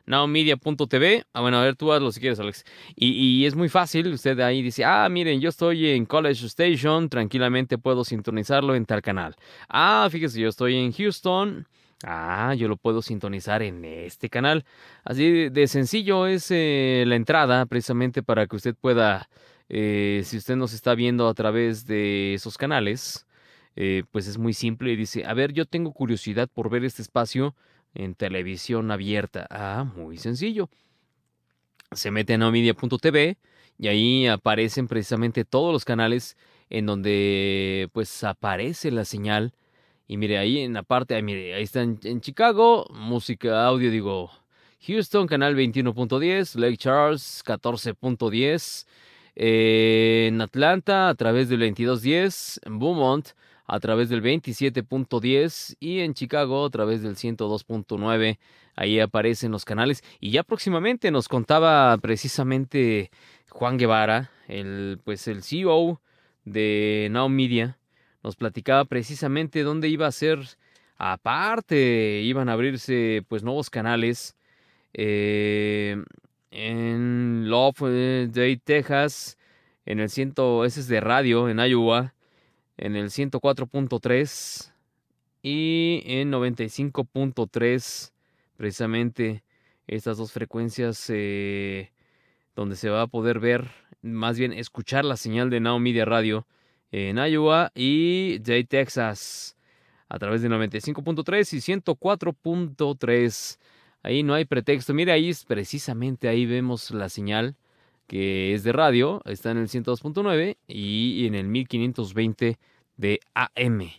nowmedia.tv. Ah, bueno, a ver, tú hazlo si quieres, Alex. Y, es muy fácil, usted ahí dice, ah, miren, yo estoy en College Station, tranquilamente puedo sintonizarlo en tal canal. Ah, fíjese, yo estoy en Houston. Ah, yo lo puedo sintonizar en este canal. Así de sencillo es eh, la entrada, precisamente para que usted pueda, eh, si usted nos está viendo a través de esos canales, eh, pues es muy simple y dice, a ver, yo tengo curiosidad por ver este espacio en televisión abierta. Ah, muy sencillo. Se mete en omedia.tv y ahí aparecen precisamente todos los canales en donde pues aparece la señal Y mire, ahí en la parte, ahí, mire, ahí está en, Chicago, música, audio, digo, Houston, canal 21.10, Lake Charles, 14.10, eh, en Atlanta, a través del 22.10, en Beaumont, a través del 27.10 y en Chicago a través del 102.9. Ahí aparecen los canales. Y ya próximamente nos contaba precisamente Juan Guevara, el, pues el CEO de Now Media, nos platicaba precisamente dónde iba a ser, aparte, iban a abrirse pues nuevos canales eh, en Love Day, Texas, en el ciento, ese es de radio, en Iowa, en el 104.3 y en 95.3 precisamente estas dos frecuencias eh, donde se va a poder ver, más bien escuchar la señal de Now Media Radio en Iowa y de Texas a través de 95.3 y 104.3. Ahí no hay pretexto. Mire, ahí es precisamente ahí vemos la señal que es de radio, está en el 102.9 y en el 1520 de AM.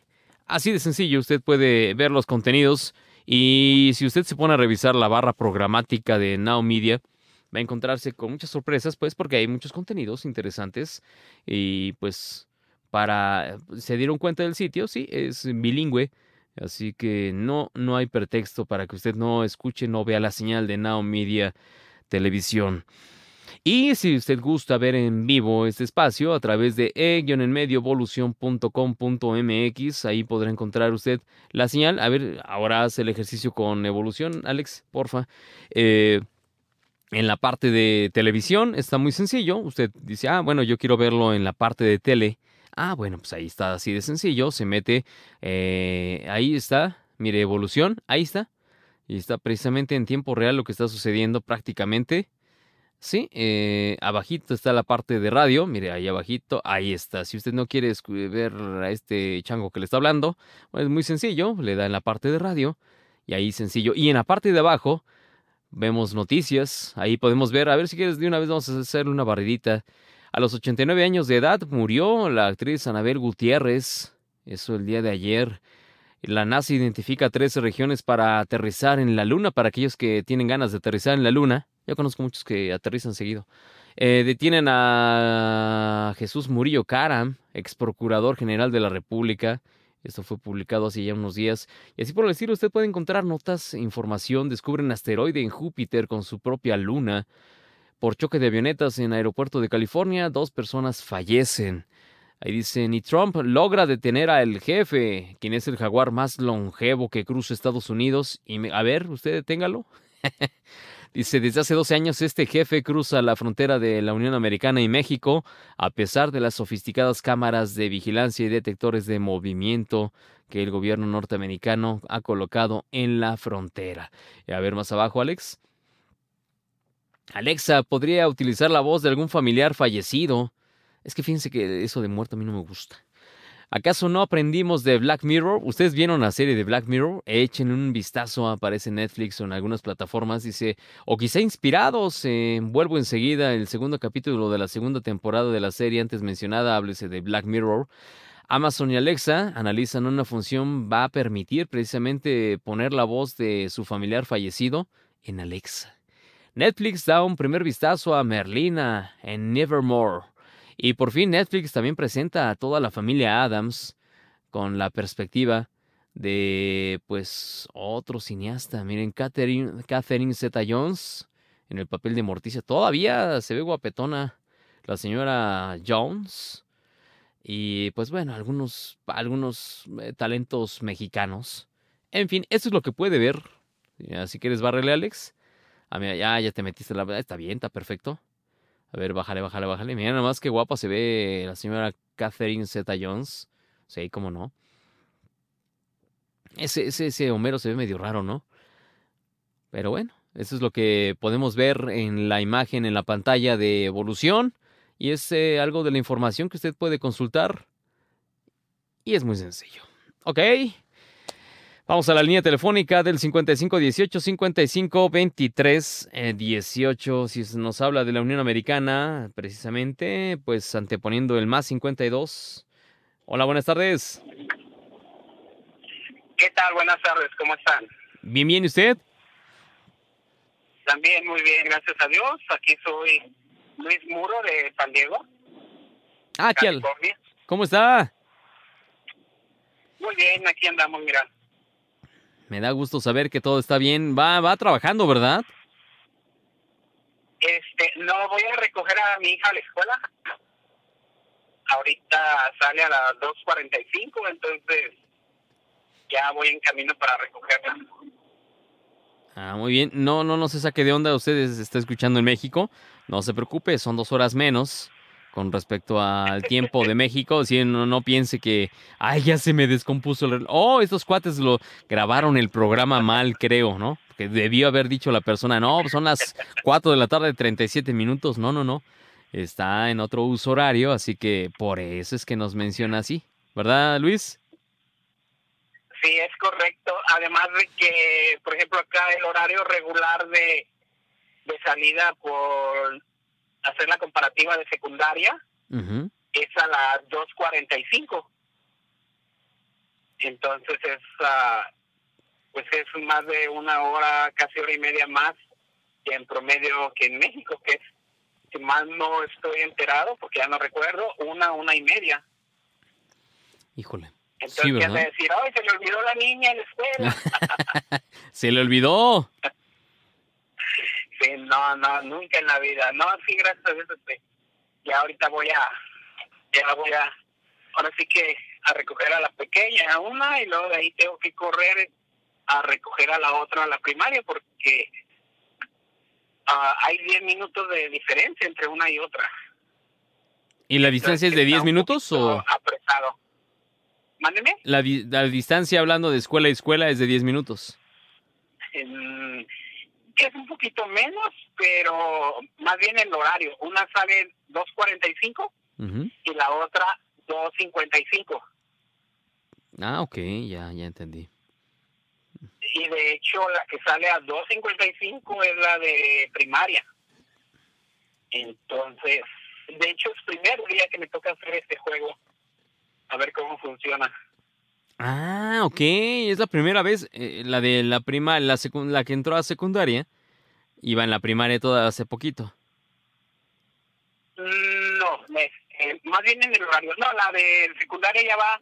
Así de sencillo, usted puede ver los contenidos y si usted se pone a revisar la barra programática de Now Media, va a encontrarse con muchas sorpresas, pues porque hay muchos contenidos interesantes y pues para se dieron cuenta del sitio, sí, es bilingüe, así que no no hay pretexto para que usted no escuche, no vea la señal de Now Media Televisión. Y si usted gusta ver en vivo este espacio a través de e-medioevolución.com.mx, ahí podrá encontrar usted la señal. A ver, ahora hace el ejercicio con evolución, Alex, porfa. Eh, en la parte de televisión está muy sencillo. Usted dice, ah, bueno, yo quiero verlo en la parte de tele. Ah, bueno, pues ahí está así de sencillo. Se mete, eh, ahí está, mire, evolución, ahí está. Y está precisamente en tiempo real lo que está sucediendo prácticamente. Sí, eh, abajito está la parte de radio, mire ahí abajito, ahí está. Si usted no quiere ver a este chango que le está hablando, es muy sencillo, le da en la parte de radio y ahí sencillo. Y en la parte de abajo vemos noticias, ahí podemos ver, a ver si quieres de una vez vamos a hacerle una barridita. A los 89 años de edad murió la actriz Anabel Gutiérrez, eso el día de ayer. La NASA identifica 13 regiones para aterrizar en la Luna, para aquellos que tienen ganas de aterrizar en la Luna. Yo conozco muchos que aterrizan seguido. Eh, detienen a Jesús Murillo Caram, ex procurador general de la República. Esto fue publicado hace ya unos días. Y así por el usted puede encontrar notas, información. Descubren asteroide en Júpiter con su propia luna. Por choque de avionetas en aeropuerto de California, dos personas fallecen. Ahí dice, ni Trump logra detener al jefe, quien es el jaguar más longevo que cruza Estados Unidos. Y a ver, usted deténgalo. Dice, desde hace 12 años este jefe cruza la frontera de la Unión Americana y México a pesar de las sofisticadas cámaras de vigilancia y detectores de movimiento que el gobierno norteamericano ha colocado en la frontera. Y a ver más abajo, Alex. Alexa, ¿podría utilizar la voz de algún familiar fallecido? Es que fíjense que eso de muerto a mí no me gusta. ¿Acaso no aprendimos de Black Mirror? Ustedes vieron la serie de Black Mirror, echen un vistazo, aparece en Netflix o en algunas plataformas, dice, o quizá inspirados, vuelvo enseguida, el segundo capítulo de la segunda temporada de la serie antes mencionada, háblese de Black Mirror. Amazon y Alexa analizan una función va a permitir precisamente poner la voz de su familiar fallecido en Alexa. Netflix da un primer vistazo a Merlina en Nevermore. Y por fin Netflix también presenta a toda la familia Adams con la perspectiva de pues otro cineasta. Miren, Catherine, Catherine Zeta Jones en el papel de Morticia. Todavía se ve guapetona la señora Jones. Y pues bueno, algunos, algunos eh, talentos mexicanos. En fin, eso es lo que puede ver. Si quieres barrele, Alex. Ah, mira, ya, ya te metiste la... Está bien, está perfecto. A ver, bájale, bájale, bájale. Mira nada más que guapa se ve la señora Catherine Zeta Jones. Sí, cómo no. Ese, ese, ese Homero se ve medio raro, ¿no? Pero bueno, eso es lo que podemos ver en la imagen en la pantalla de evolución. Y es eh, algo de la información que usted puede consultar. Y es muy sencillo. Ok. Vamos a la línea telefónica del 5518 55 23 18. Si nos habla de la Unión Americana, precisamente, pues anteponiendo el más 52. Hola, buenas tardes. tal? Buenas tardes, ¿cómo están? Bien, bien, ¿y usted? También muy bien, gracias a Dios. Aquí soy Luis Muro de San Diego. Ah, ¿qué ¿Cómo está? Muy bien, aquí andamos, mira. Me da gusto saber que todo está bien. Va, va trabajando, ¿verdad? Este, no, voy a recoger a mi hija a la escuela. Ahorita sale a las 2.45, entonces ya voy en camino para recogerla. Ah, muy bien. No, no, no se saque de onda. Ustedes está escuchando en México. No se preocupe, son dos horas menos con respecto al tiempo de México. Si no, no piense que, ay, ya se me descompuso el Oh, estos cuates lo grabaron el programa mal, creo, ¿no? Que debió haber dicho la persona, no, son las 4 de la tarde, 37 minutos. No, no, no. Está en otro uso horario, así que por eso es que nos menciona así. ¿Verdad, Luis? Sí, es correcto. Además de que, por ejemplo, acá el horario regular de, de salida por hacer la comparativa de secundaria es a las 2.45. Entonces es, uh, pues es más de una hora, casi hora y media más que en promedio que en México, que es, si más no estoy enterado, porque ya no recuerdo, una, una y media. Híjole. Entonces, sí, ¿qué decir? ¡Ay, se le olvidó la niña en la escuela! ¡Se le olvidó! sí, no, no, nunca en la vida. No, sí, gracias a Dios, este, ya ahorita voy a, ya voy a, ahora sí que a recoger a la pequeña, a una, y luego de ahí tengo que correr a recoger a la otra, a la primaria, porque uh, hay 10 minutos de diferencia entre una y otra. ¿Y la distancia es de 10 minutos o...? Apretado. Mándeme. La, la distancia hablando de escuela a escuela es de 10 minutos. que es un poquito menos, pero más bien el horario. Una sale 2.45 y la otra 2.55. Ah, ok, ya, ya entendí. Y de hecho la que sale a 2.55 es la de primaria. Entonces, de hecho es el primer día que me toca hacer este juego a ver cómo funciona. Ah, ok, es la primera vez, eh, la de la prima, la, la que entró a secundaria, iba en la primaria toda hace poquito. Mm, no, eh, más bien en el horario. No, la de secundaria ya va,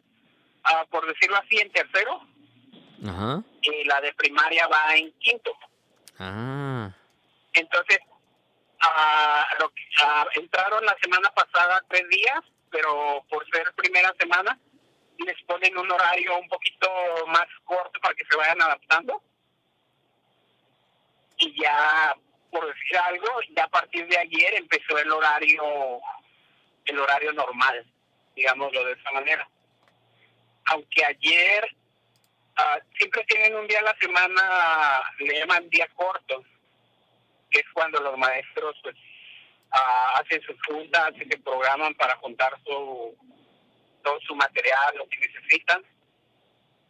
ah, por decirlo así, en tercero. Ajá. Y la de primaria va en quinto. Ah. Entonces, ah, ah, entraron la semana pasada tres días pero por ser primera semana les ponen un horario un poquito más corto para que se vayan adaptando. Y ya, por decir algo, ya a partir de ayer empezó el horario, el horario normal, digámoslo de esa manera. Aunque ayer uh, siempre tienen un día a la semana, le llaman día corto, que es cuando los maestros pues hacen sus juntas se programan para juntar su, todo su material, lo que necesitan.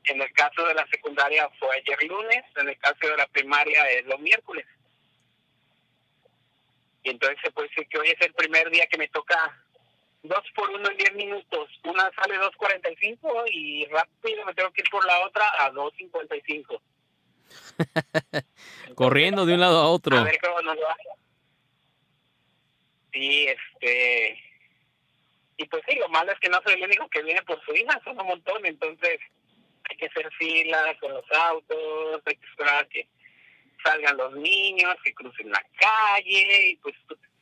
En el caso de la secundaria fue ayer lunes, en el caso de la primaria es los miércoles. Y entonces se puede decir que hoy es el primer día que me toca dos por uno en diez minutos. Una sale 2.45 y rápido me tengo que ir por la otra a 2.55. Corriendo de un lado a otro. A ver cómo nos va. Sí, este. Y pues sí, lo malo es que no soy el único que viene por su hija, son un montón, entonces hay que hacer fila con los autos, hay que esperar que salgan los niños, que crucen la calle y pues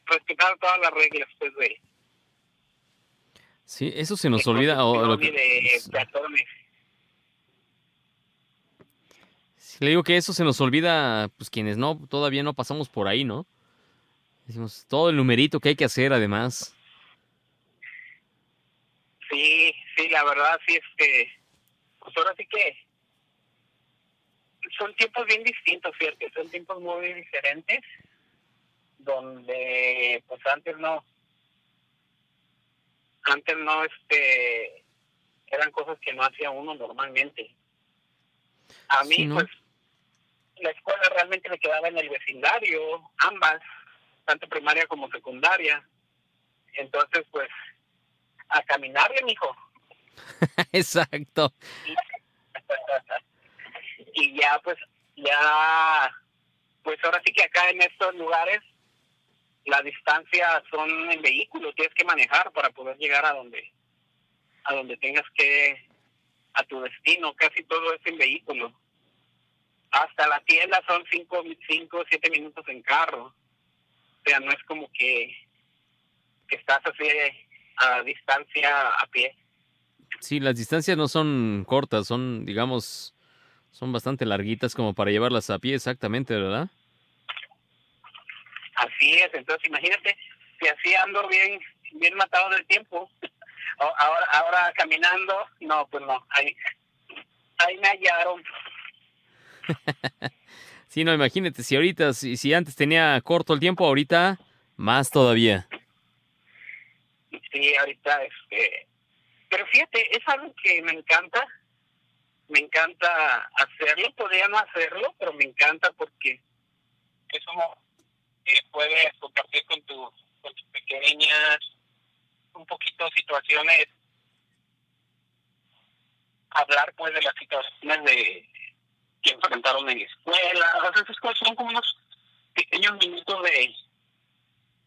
respetar todas las reglas pues de Sí, eso se nos olvida. O, de le digo que eso se nos olvida, pues quienes no, todavía no pasamos por ahí, ¿no? Decimos todo el numerito que hay que hacer además. Sí, sí, la verdad sí es que, pues ahora sí que son tiempos bien distintos, ¿cierto? Son tiempos muy diferentes, donde pues antes no, antes no, este, eran cosas que no hacía uno normalmente. A mí, pues, la escuela realmente me quedaba en el vecindario, ambas, tanto primaria como secundaria. Entonces, pues, a caminarle, mijo. Exacto. y ya pues, ya, pues ahora sí que acá en estos lugares la distancia son en vehículo, tienes que manejar para poder llegar a donde, a donde tengas que, a tu destino, casi todo es en vehículo. Hasta la tienda son cinco, cinco, siete minutos en carro. O sea, no es como que, que estás así a distancia a pie. Sí, las distancias no son cortas, son, digamos, son bastante larguitas como para llevarlas a pie exactamente, ¿verdad? Así es, entonces imagínate, si así ando bien, bien matado del tiempo, ahora, ahora caminando, no, pues no, ahí, ahí me hallaron. sí, no, imagínate, si ahorita, si, si antes tenía corto el tiempo, ahorita más todavía. Sí, ahorita, este, pero fíjate, es algo que me encanta, me encanta hacerlo, podría no hacerlo, pero me encanta porque es como puedes compartir con, tu, con tus pequeñas un poquito situaciones, hablar pues de las situaciones de que enfrentaron en la escuela, a veces son como unos pequeños minutos de,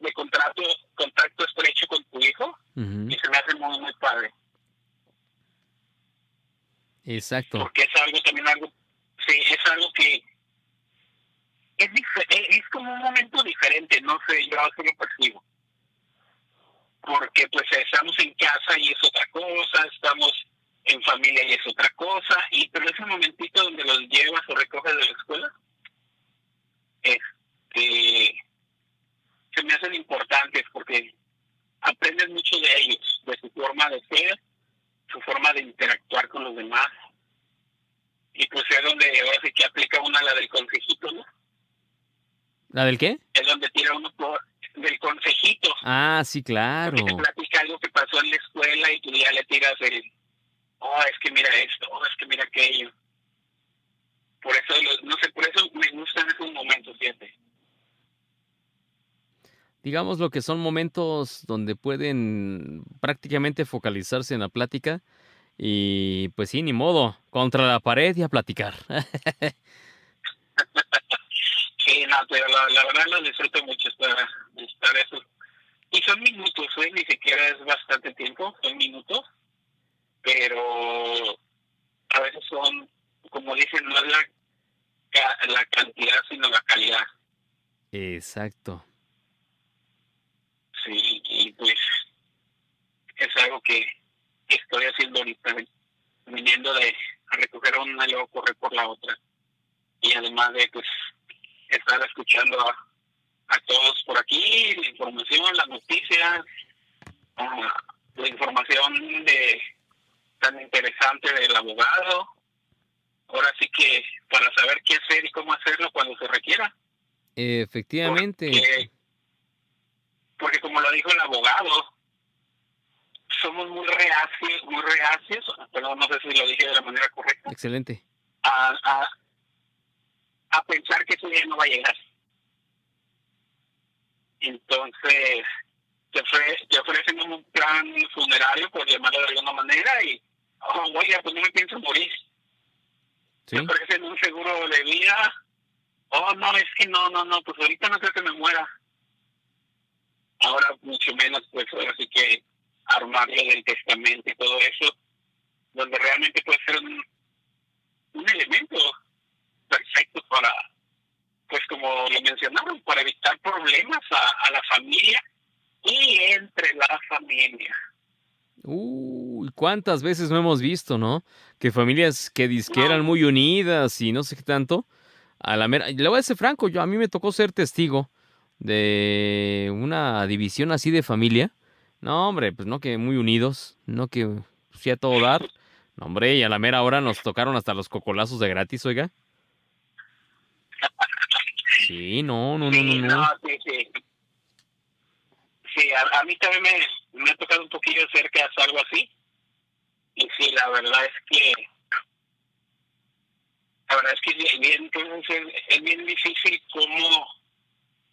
de contrato, contacto estrecho con tu hijo y se me hace muy, muy padre. Exacto. Porque es algo también algo, sí, es algo que es, es como un momento diferente, no sé, yo así lo percibo. Porque pues estamos en casa y es otra cosa, estamos en familia y es otra cosa, y pero ese momentito donde los llevas o recoges de la escuela, este, se me hacen importantes porque aprendes mucho de ellos, de su forma de ser, su forma de interactuar con los demás. Y pues es donde ahora sí que aplica una la del consejito, ¿no? ¿La del qué? Es donde tira uno por del consejito. Ah, sí, claro. Porque te platica algo que pasó en la escuela y tú ya le tiras el, oh, es que mira esto, oh, es que mira aquello. Por eso, no sé, por eso me gustan esos momentos, fíjate. Digamos lo que son momentos donde pueden prácticamente focalizarse en la plática y pues sí, ni modo, contra la pared y a platicar. Sí, no, pero la, la verdad lo disfruto mucho estar, estar eso. Y son minutos, ¿eh? ni siquiera es bastante tiempo, son minutos, pero a veces son, como dicen, no es la, la cantidad, sino la calidad. Exacto. Sí, y pues es algo que estoy haciendo ahorita, viniendo de a recoger una y luego correr por la otra. Y además de pues estar escuchando a, todos por aquí, la información, las noticias, la información de tan interesante del abogado. Ahora sí que para saber qué hacer y cómo hacerlo cuando se requiera. Efectivamente. Porque, como lo dijo el abogado, somos muy reacios, muy reacios, perdón, no sé si lo dije de la manera correcta. Excelente. a, a pensar que su día no va a llegar. Entonces, te, ofrecen un plan funerario, por llamarlo de alguna manera, y, oh, oiga, pues no me pienso morir. Te ofrecen un seguro de vida, oh, no, es que no, no, no, pues ahorita no creo que me muera. Ahora mucho menos, pues ahora sí que armarlo del testamento y todo eso, donde realmente puede ser un, un elemento perfecto para, pues como lo mencionaron, para evitar problemas a, la familia y entre la familia. Uy, cuántas veces no hemos visto, ¿no? Que familias que disque eran muy unidas y no sé qué tanto. A la mera, le voy a decir franco, yo a mí me tocó ser testigo de una división así de familia. No, hombre, pues no que muy unidos, no que sí a todo dar. No, hombre, y a la mera hora nos tocaron hasta los cocolazos de gratis, oiga. Sí, no, no, no, no. no. sí, sí. Sí, a, mí también me, me, ha tocado un poquillo cerca de algo así. Y sí, la verdad es que. La verdad es que es bien, es, bien difícil como,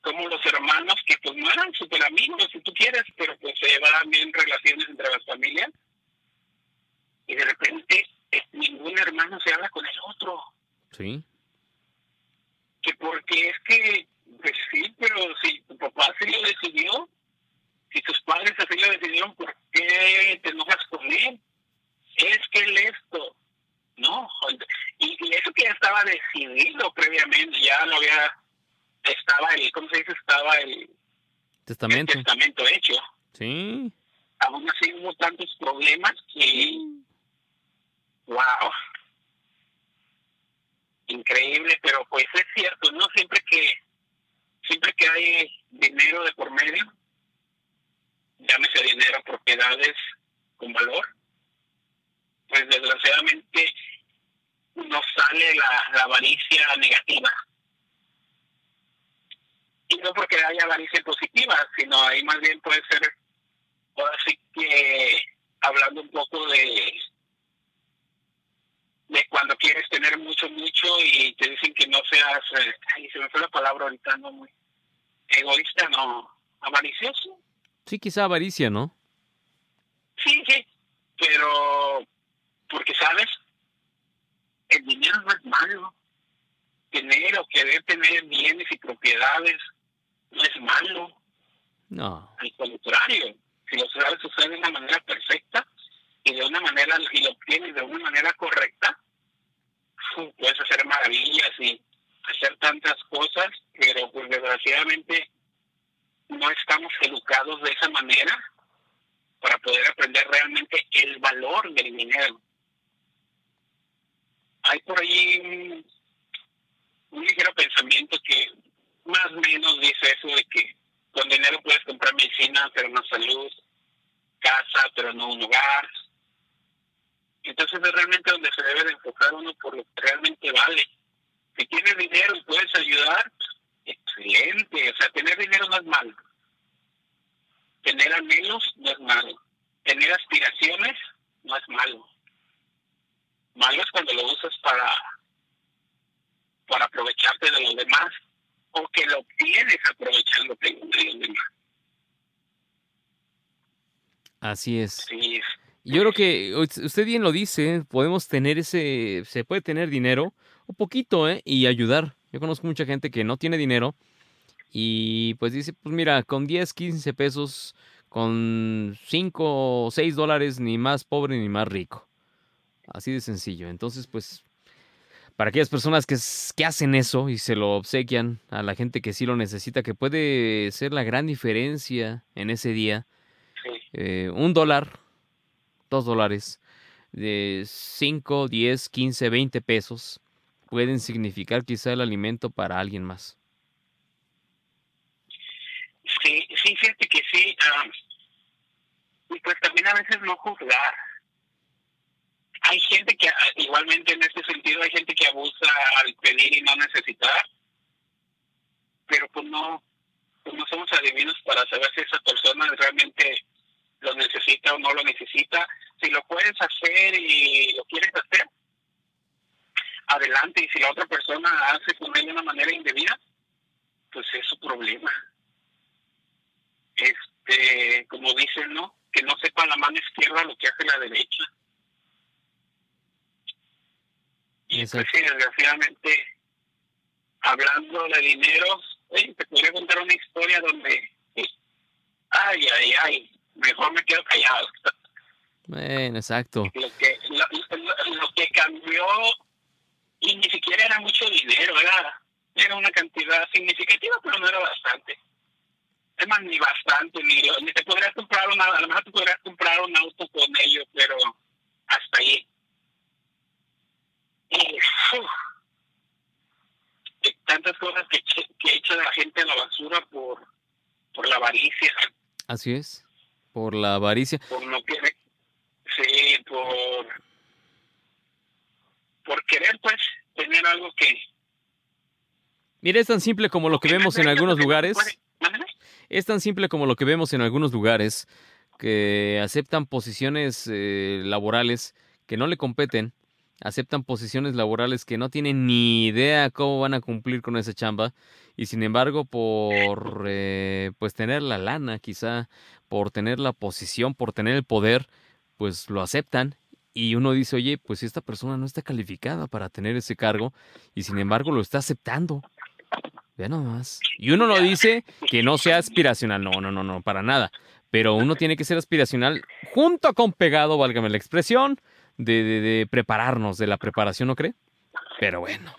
como los hermanos que pues no eran súper amigos, si tú quieres, pero pues se llevaban bien relaciones entre las familias. Y de repente eh, ningún hermano se habla con el otro. Sí. Que porque es que, pues sí, pero si tu papá sí lo decidió, si tus padres así lo decidieron, ¿por qué te enojas con él? Es que él esto, ¿no? Y, eso que ya estaba decidido previamente, ya lo había, estaba el, ¿cómo se dice? Estaba el testamento, el testamento hecho. Sí. Aún así hubo tantos problemas que, wow, increíble, pero pues es cierto, ¿no? Siempre que, siempre que hay dinero de por medio, llámese dinero, propiedades con valor, pues desgraciadamente nos sale la, la avaricia negativa. No porque haya avaricia positiva, sino ahí más bien puede ser, ahora sí que hablando un poco de de cuando quieres tener mucho, mucho y te dicen que no seas, eh, ay, se me fue la palabra ahorita, no muy egoísta, no, avaricioso. Sí, quizá avaricia, ¿no? Sí, sí, pero porque, ¿sabes? El dinero no es malo. Tener o querer tener bienes y propiedades no es malo. No. Al contrario, si lo sabes usar de una manera perfecta y de una manera, y lo obtienes de una manera correcta, puedes hacer maravillas y hacer tantas cosas, pero pues desgraciadamente no estamos educados de esa manera para poder aprender realmente el valor del dinero. Hay por ahí un, ligero pensamiento que más o menos dice eso de que con dinero puedes comprar medicina, pero no salud, casa, pero no un hogar. Entonces es realmente donde se debe de enfocar uno por lo que realmente vale. Si tienes dinero y puedes ayudar, excelente. O sea, tener dinero no es malo. Tener anhelos no es malo. Tener aspiraciones no es malo. Malo es cuando lo usas para, para aprovecharte de los demás o que lo obtienes aprovechándote de los demás. Así es. Sí. Yo creo que usted bien lo dice, podemos tener ese, se puede tener dinero, un poquito, ¿eh? Y ayudar. Yo conozco mucha gente que no tiene dinero y pues dice, pues mira, con 10, 15 pesos, con 5 o 6 dólares, ni más pobre ni más rico. Así de sencillo. Entonces, pues, para aquellas personas que, que hacen eso y se lo obsequian a la gente que sí lo necesita, que puede ser la gran diferencia en ese día. Eh, un dólar, dos dólares, de 5, 10, 15, 20 pesos pueden significar quizá el alimento para alguien más. Sí, sí, fíjate que sí. y pues también a veces no juzgar. Hay gente que, igualmente en este sentido, hay gente que abusa al pedir y no necesitar, pero pues no, pues no somos adivinos para saber si esa persona realmente lo necesita o no lo necesita. Si lo puedes hacer y lo quieres hacer, adelante. Y si la otra persona hace con él de una manera indebida, pues es su problema. Este, como dicen, ¿no? Que no sepa la mano izquierda lo que hace la derecha. Y pues sí, desgraciadamente, hablando de dinero, te podría contar una historia donde, ay, ay, ay, mejor me quedo callado. Bueno, exacto. Lo que, lo, que cambió, y ni siquiera era mucho dinero, era, era una cantidad significativa, pero no era bastante. Es más, ni bastante, ni, ni te podrías comprar una, a lo mejor te podrías comprar un auto con ello, pero hasta ahí. Y, tantas cosas que, que echa la gente a la basura por, por la avaricia. Así es por la avaricia. Por no querer, sí, por, por querer pues tener algo que... Mira, es tan simple como lo que vemos en algunos lugares. Es tan simple como lo que vemos en algunos lugares que aceptan posiciones eh, laborales que no le competen, aceptan posiciones laborales que no tienen ni idea cómo van a cumplir con esa chamba y sin embargo por eh, pues tener la lana quizá por tener la posición, por tener el poder, pues lo aceptan y uno dice, oye, pues esta persona no está calificada para tener ese cargo y sin embargo lo está aceptando. Vean nomás. Y uno no dice que no sea aspiracional, no, no, no, no, para nada. Pero uno tiene que ser aspiracional junto con pegado, válgame la expresión, de, de, prepararnos, de la preparación, ¿no cree? Pero bueno.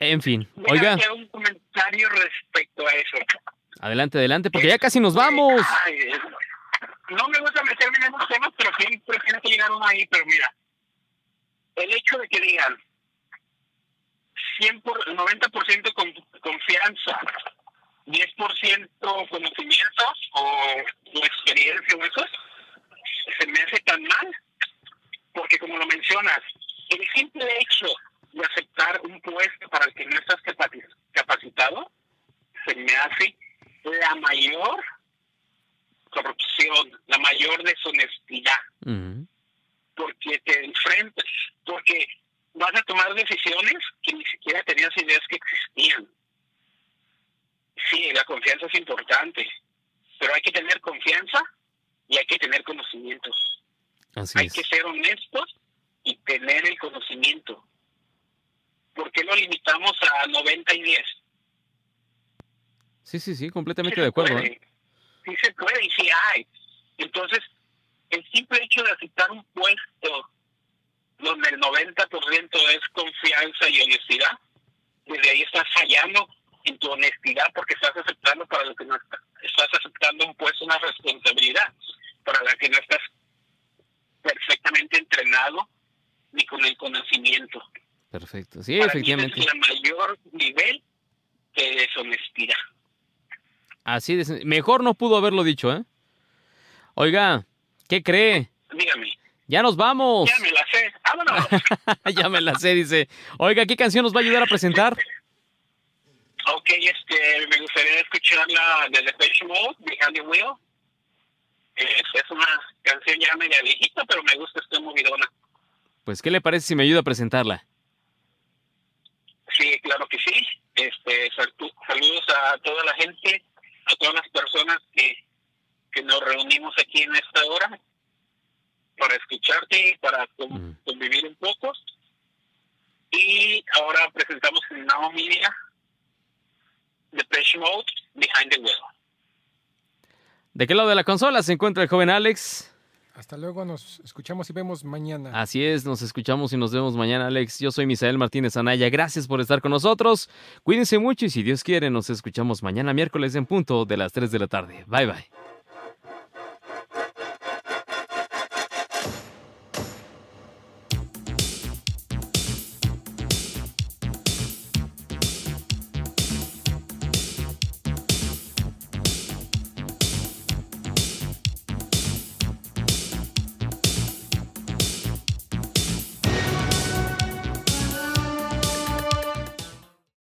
En fin, oiga. un comentario respecto a eso. Adelante, adelante, porque ya casi nos vamos. no me gusta meterme en esos temas, pero siempre tiene que llegar uno ahí. Pero mira, el hecho de que digan 100 por, 90% con confianza, 10% conocimientos o, experiencia o eso, se me hace tan mal, como lo mencionas, el simple hecho de aceptar un puesto para el que no estás capacitado, se me hace la mayor corrupción, la mayor deshonestidad. Porque te enfrentas, porque vas a tomar decisiones que ni siquiera tenías ideas que existían. Sí, la confianza es importante, pero hay que tener confianza y hay que tener hay que ser honestos y tener el conocimiento. ¿Por qué lo limitamos a 90 y 10? Sí, sí, sí, completamente de acuerdo. ¿eh? Sí se puede y sí hay. Entonces, el simple hecho de aceptar un puesto donde el 90% es confianza y honestidad, desde ahí estás fallando en tu honestidad porque estás aceptando para lo que no estás, estás aceptando un puesto, una responsabilidad para la que no estás perfectamente entrenado ni con el conocimiento. Perfecto, sí, efectivamente. es el mayor nivel de deshonestidad. Así de mejor no pudo haberlo dicho, ¿eh? Oiga, ¿qué cree? Dígame. Ya nos vamos. Ya me la sé. Vámonos. ya me la sé, dice. Oiga, ¿qué canción nos va a ayudar a presentar? Ok, este, me gustaría escuchar la de Depeche Mode, Behind the Wheel. Es, es una canción ya media viejita, pero me gusta, esta movidona. Pues, ¿qué le parece si me ayuda a presentarla? Sí, claro que sí. Este, saludos a toda la gente, a todas las personas que, que nos reunimos aquí en esta hora para escucharte y para convivir un poco. Y ahora presentamos en Now Media Depression Mode Behind the Wheel. ¿De qué lado de la consola se encuentra el joven Alex? Hasta luego, nos escuchamos y vemos mañana. Así es, nos escuchamos y nos vemos mañana, Alex. Yo soy Misael Martínez Anaya. Gracias por estar con nosotros. Cuídense mucho y si Dios quiere, nos escuchamos mañana miércoles en punto de las 3 de la tarde. Bye bye.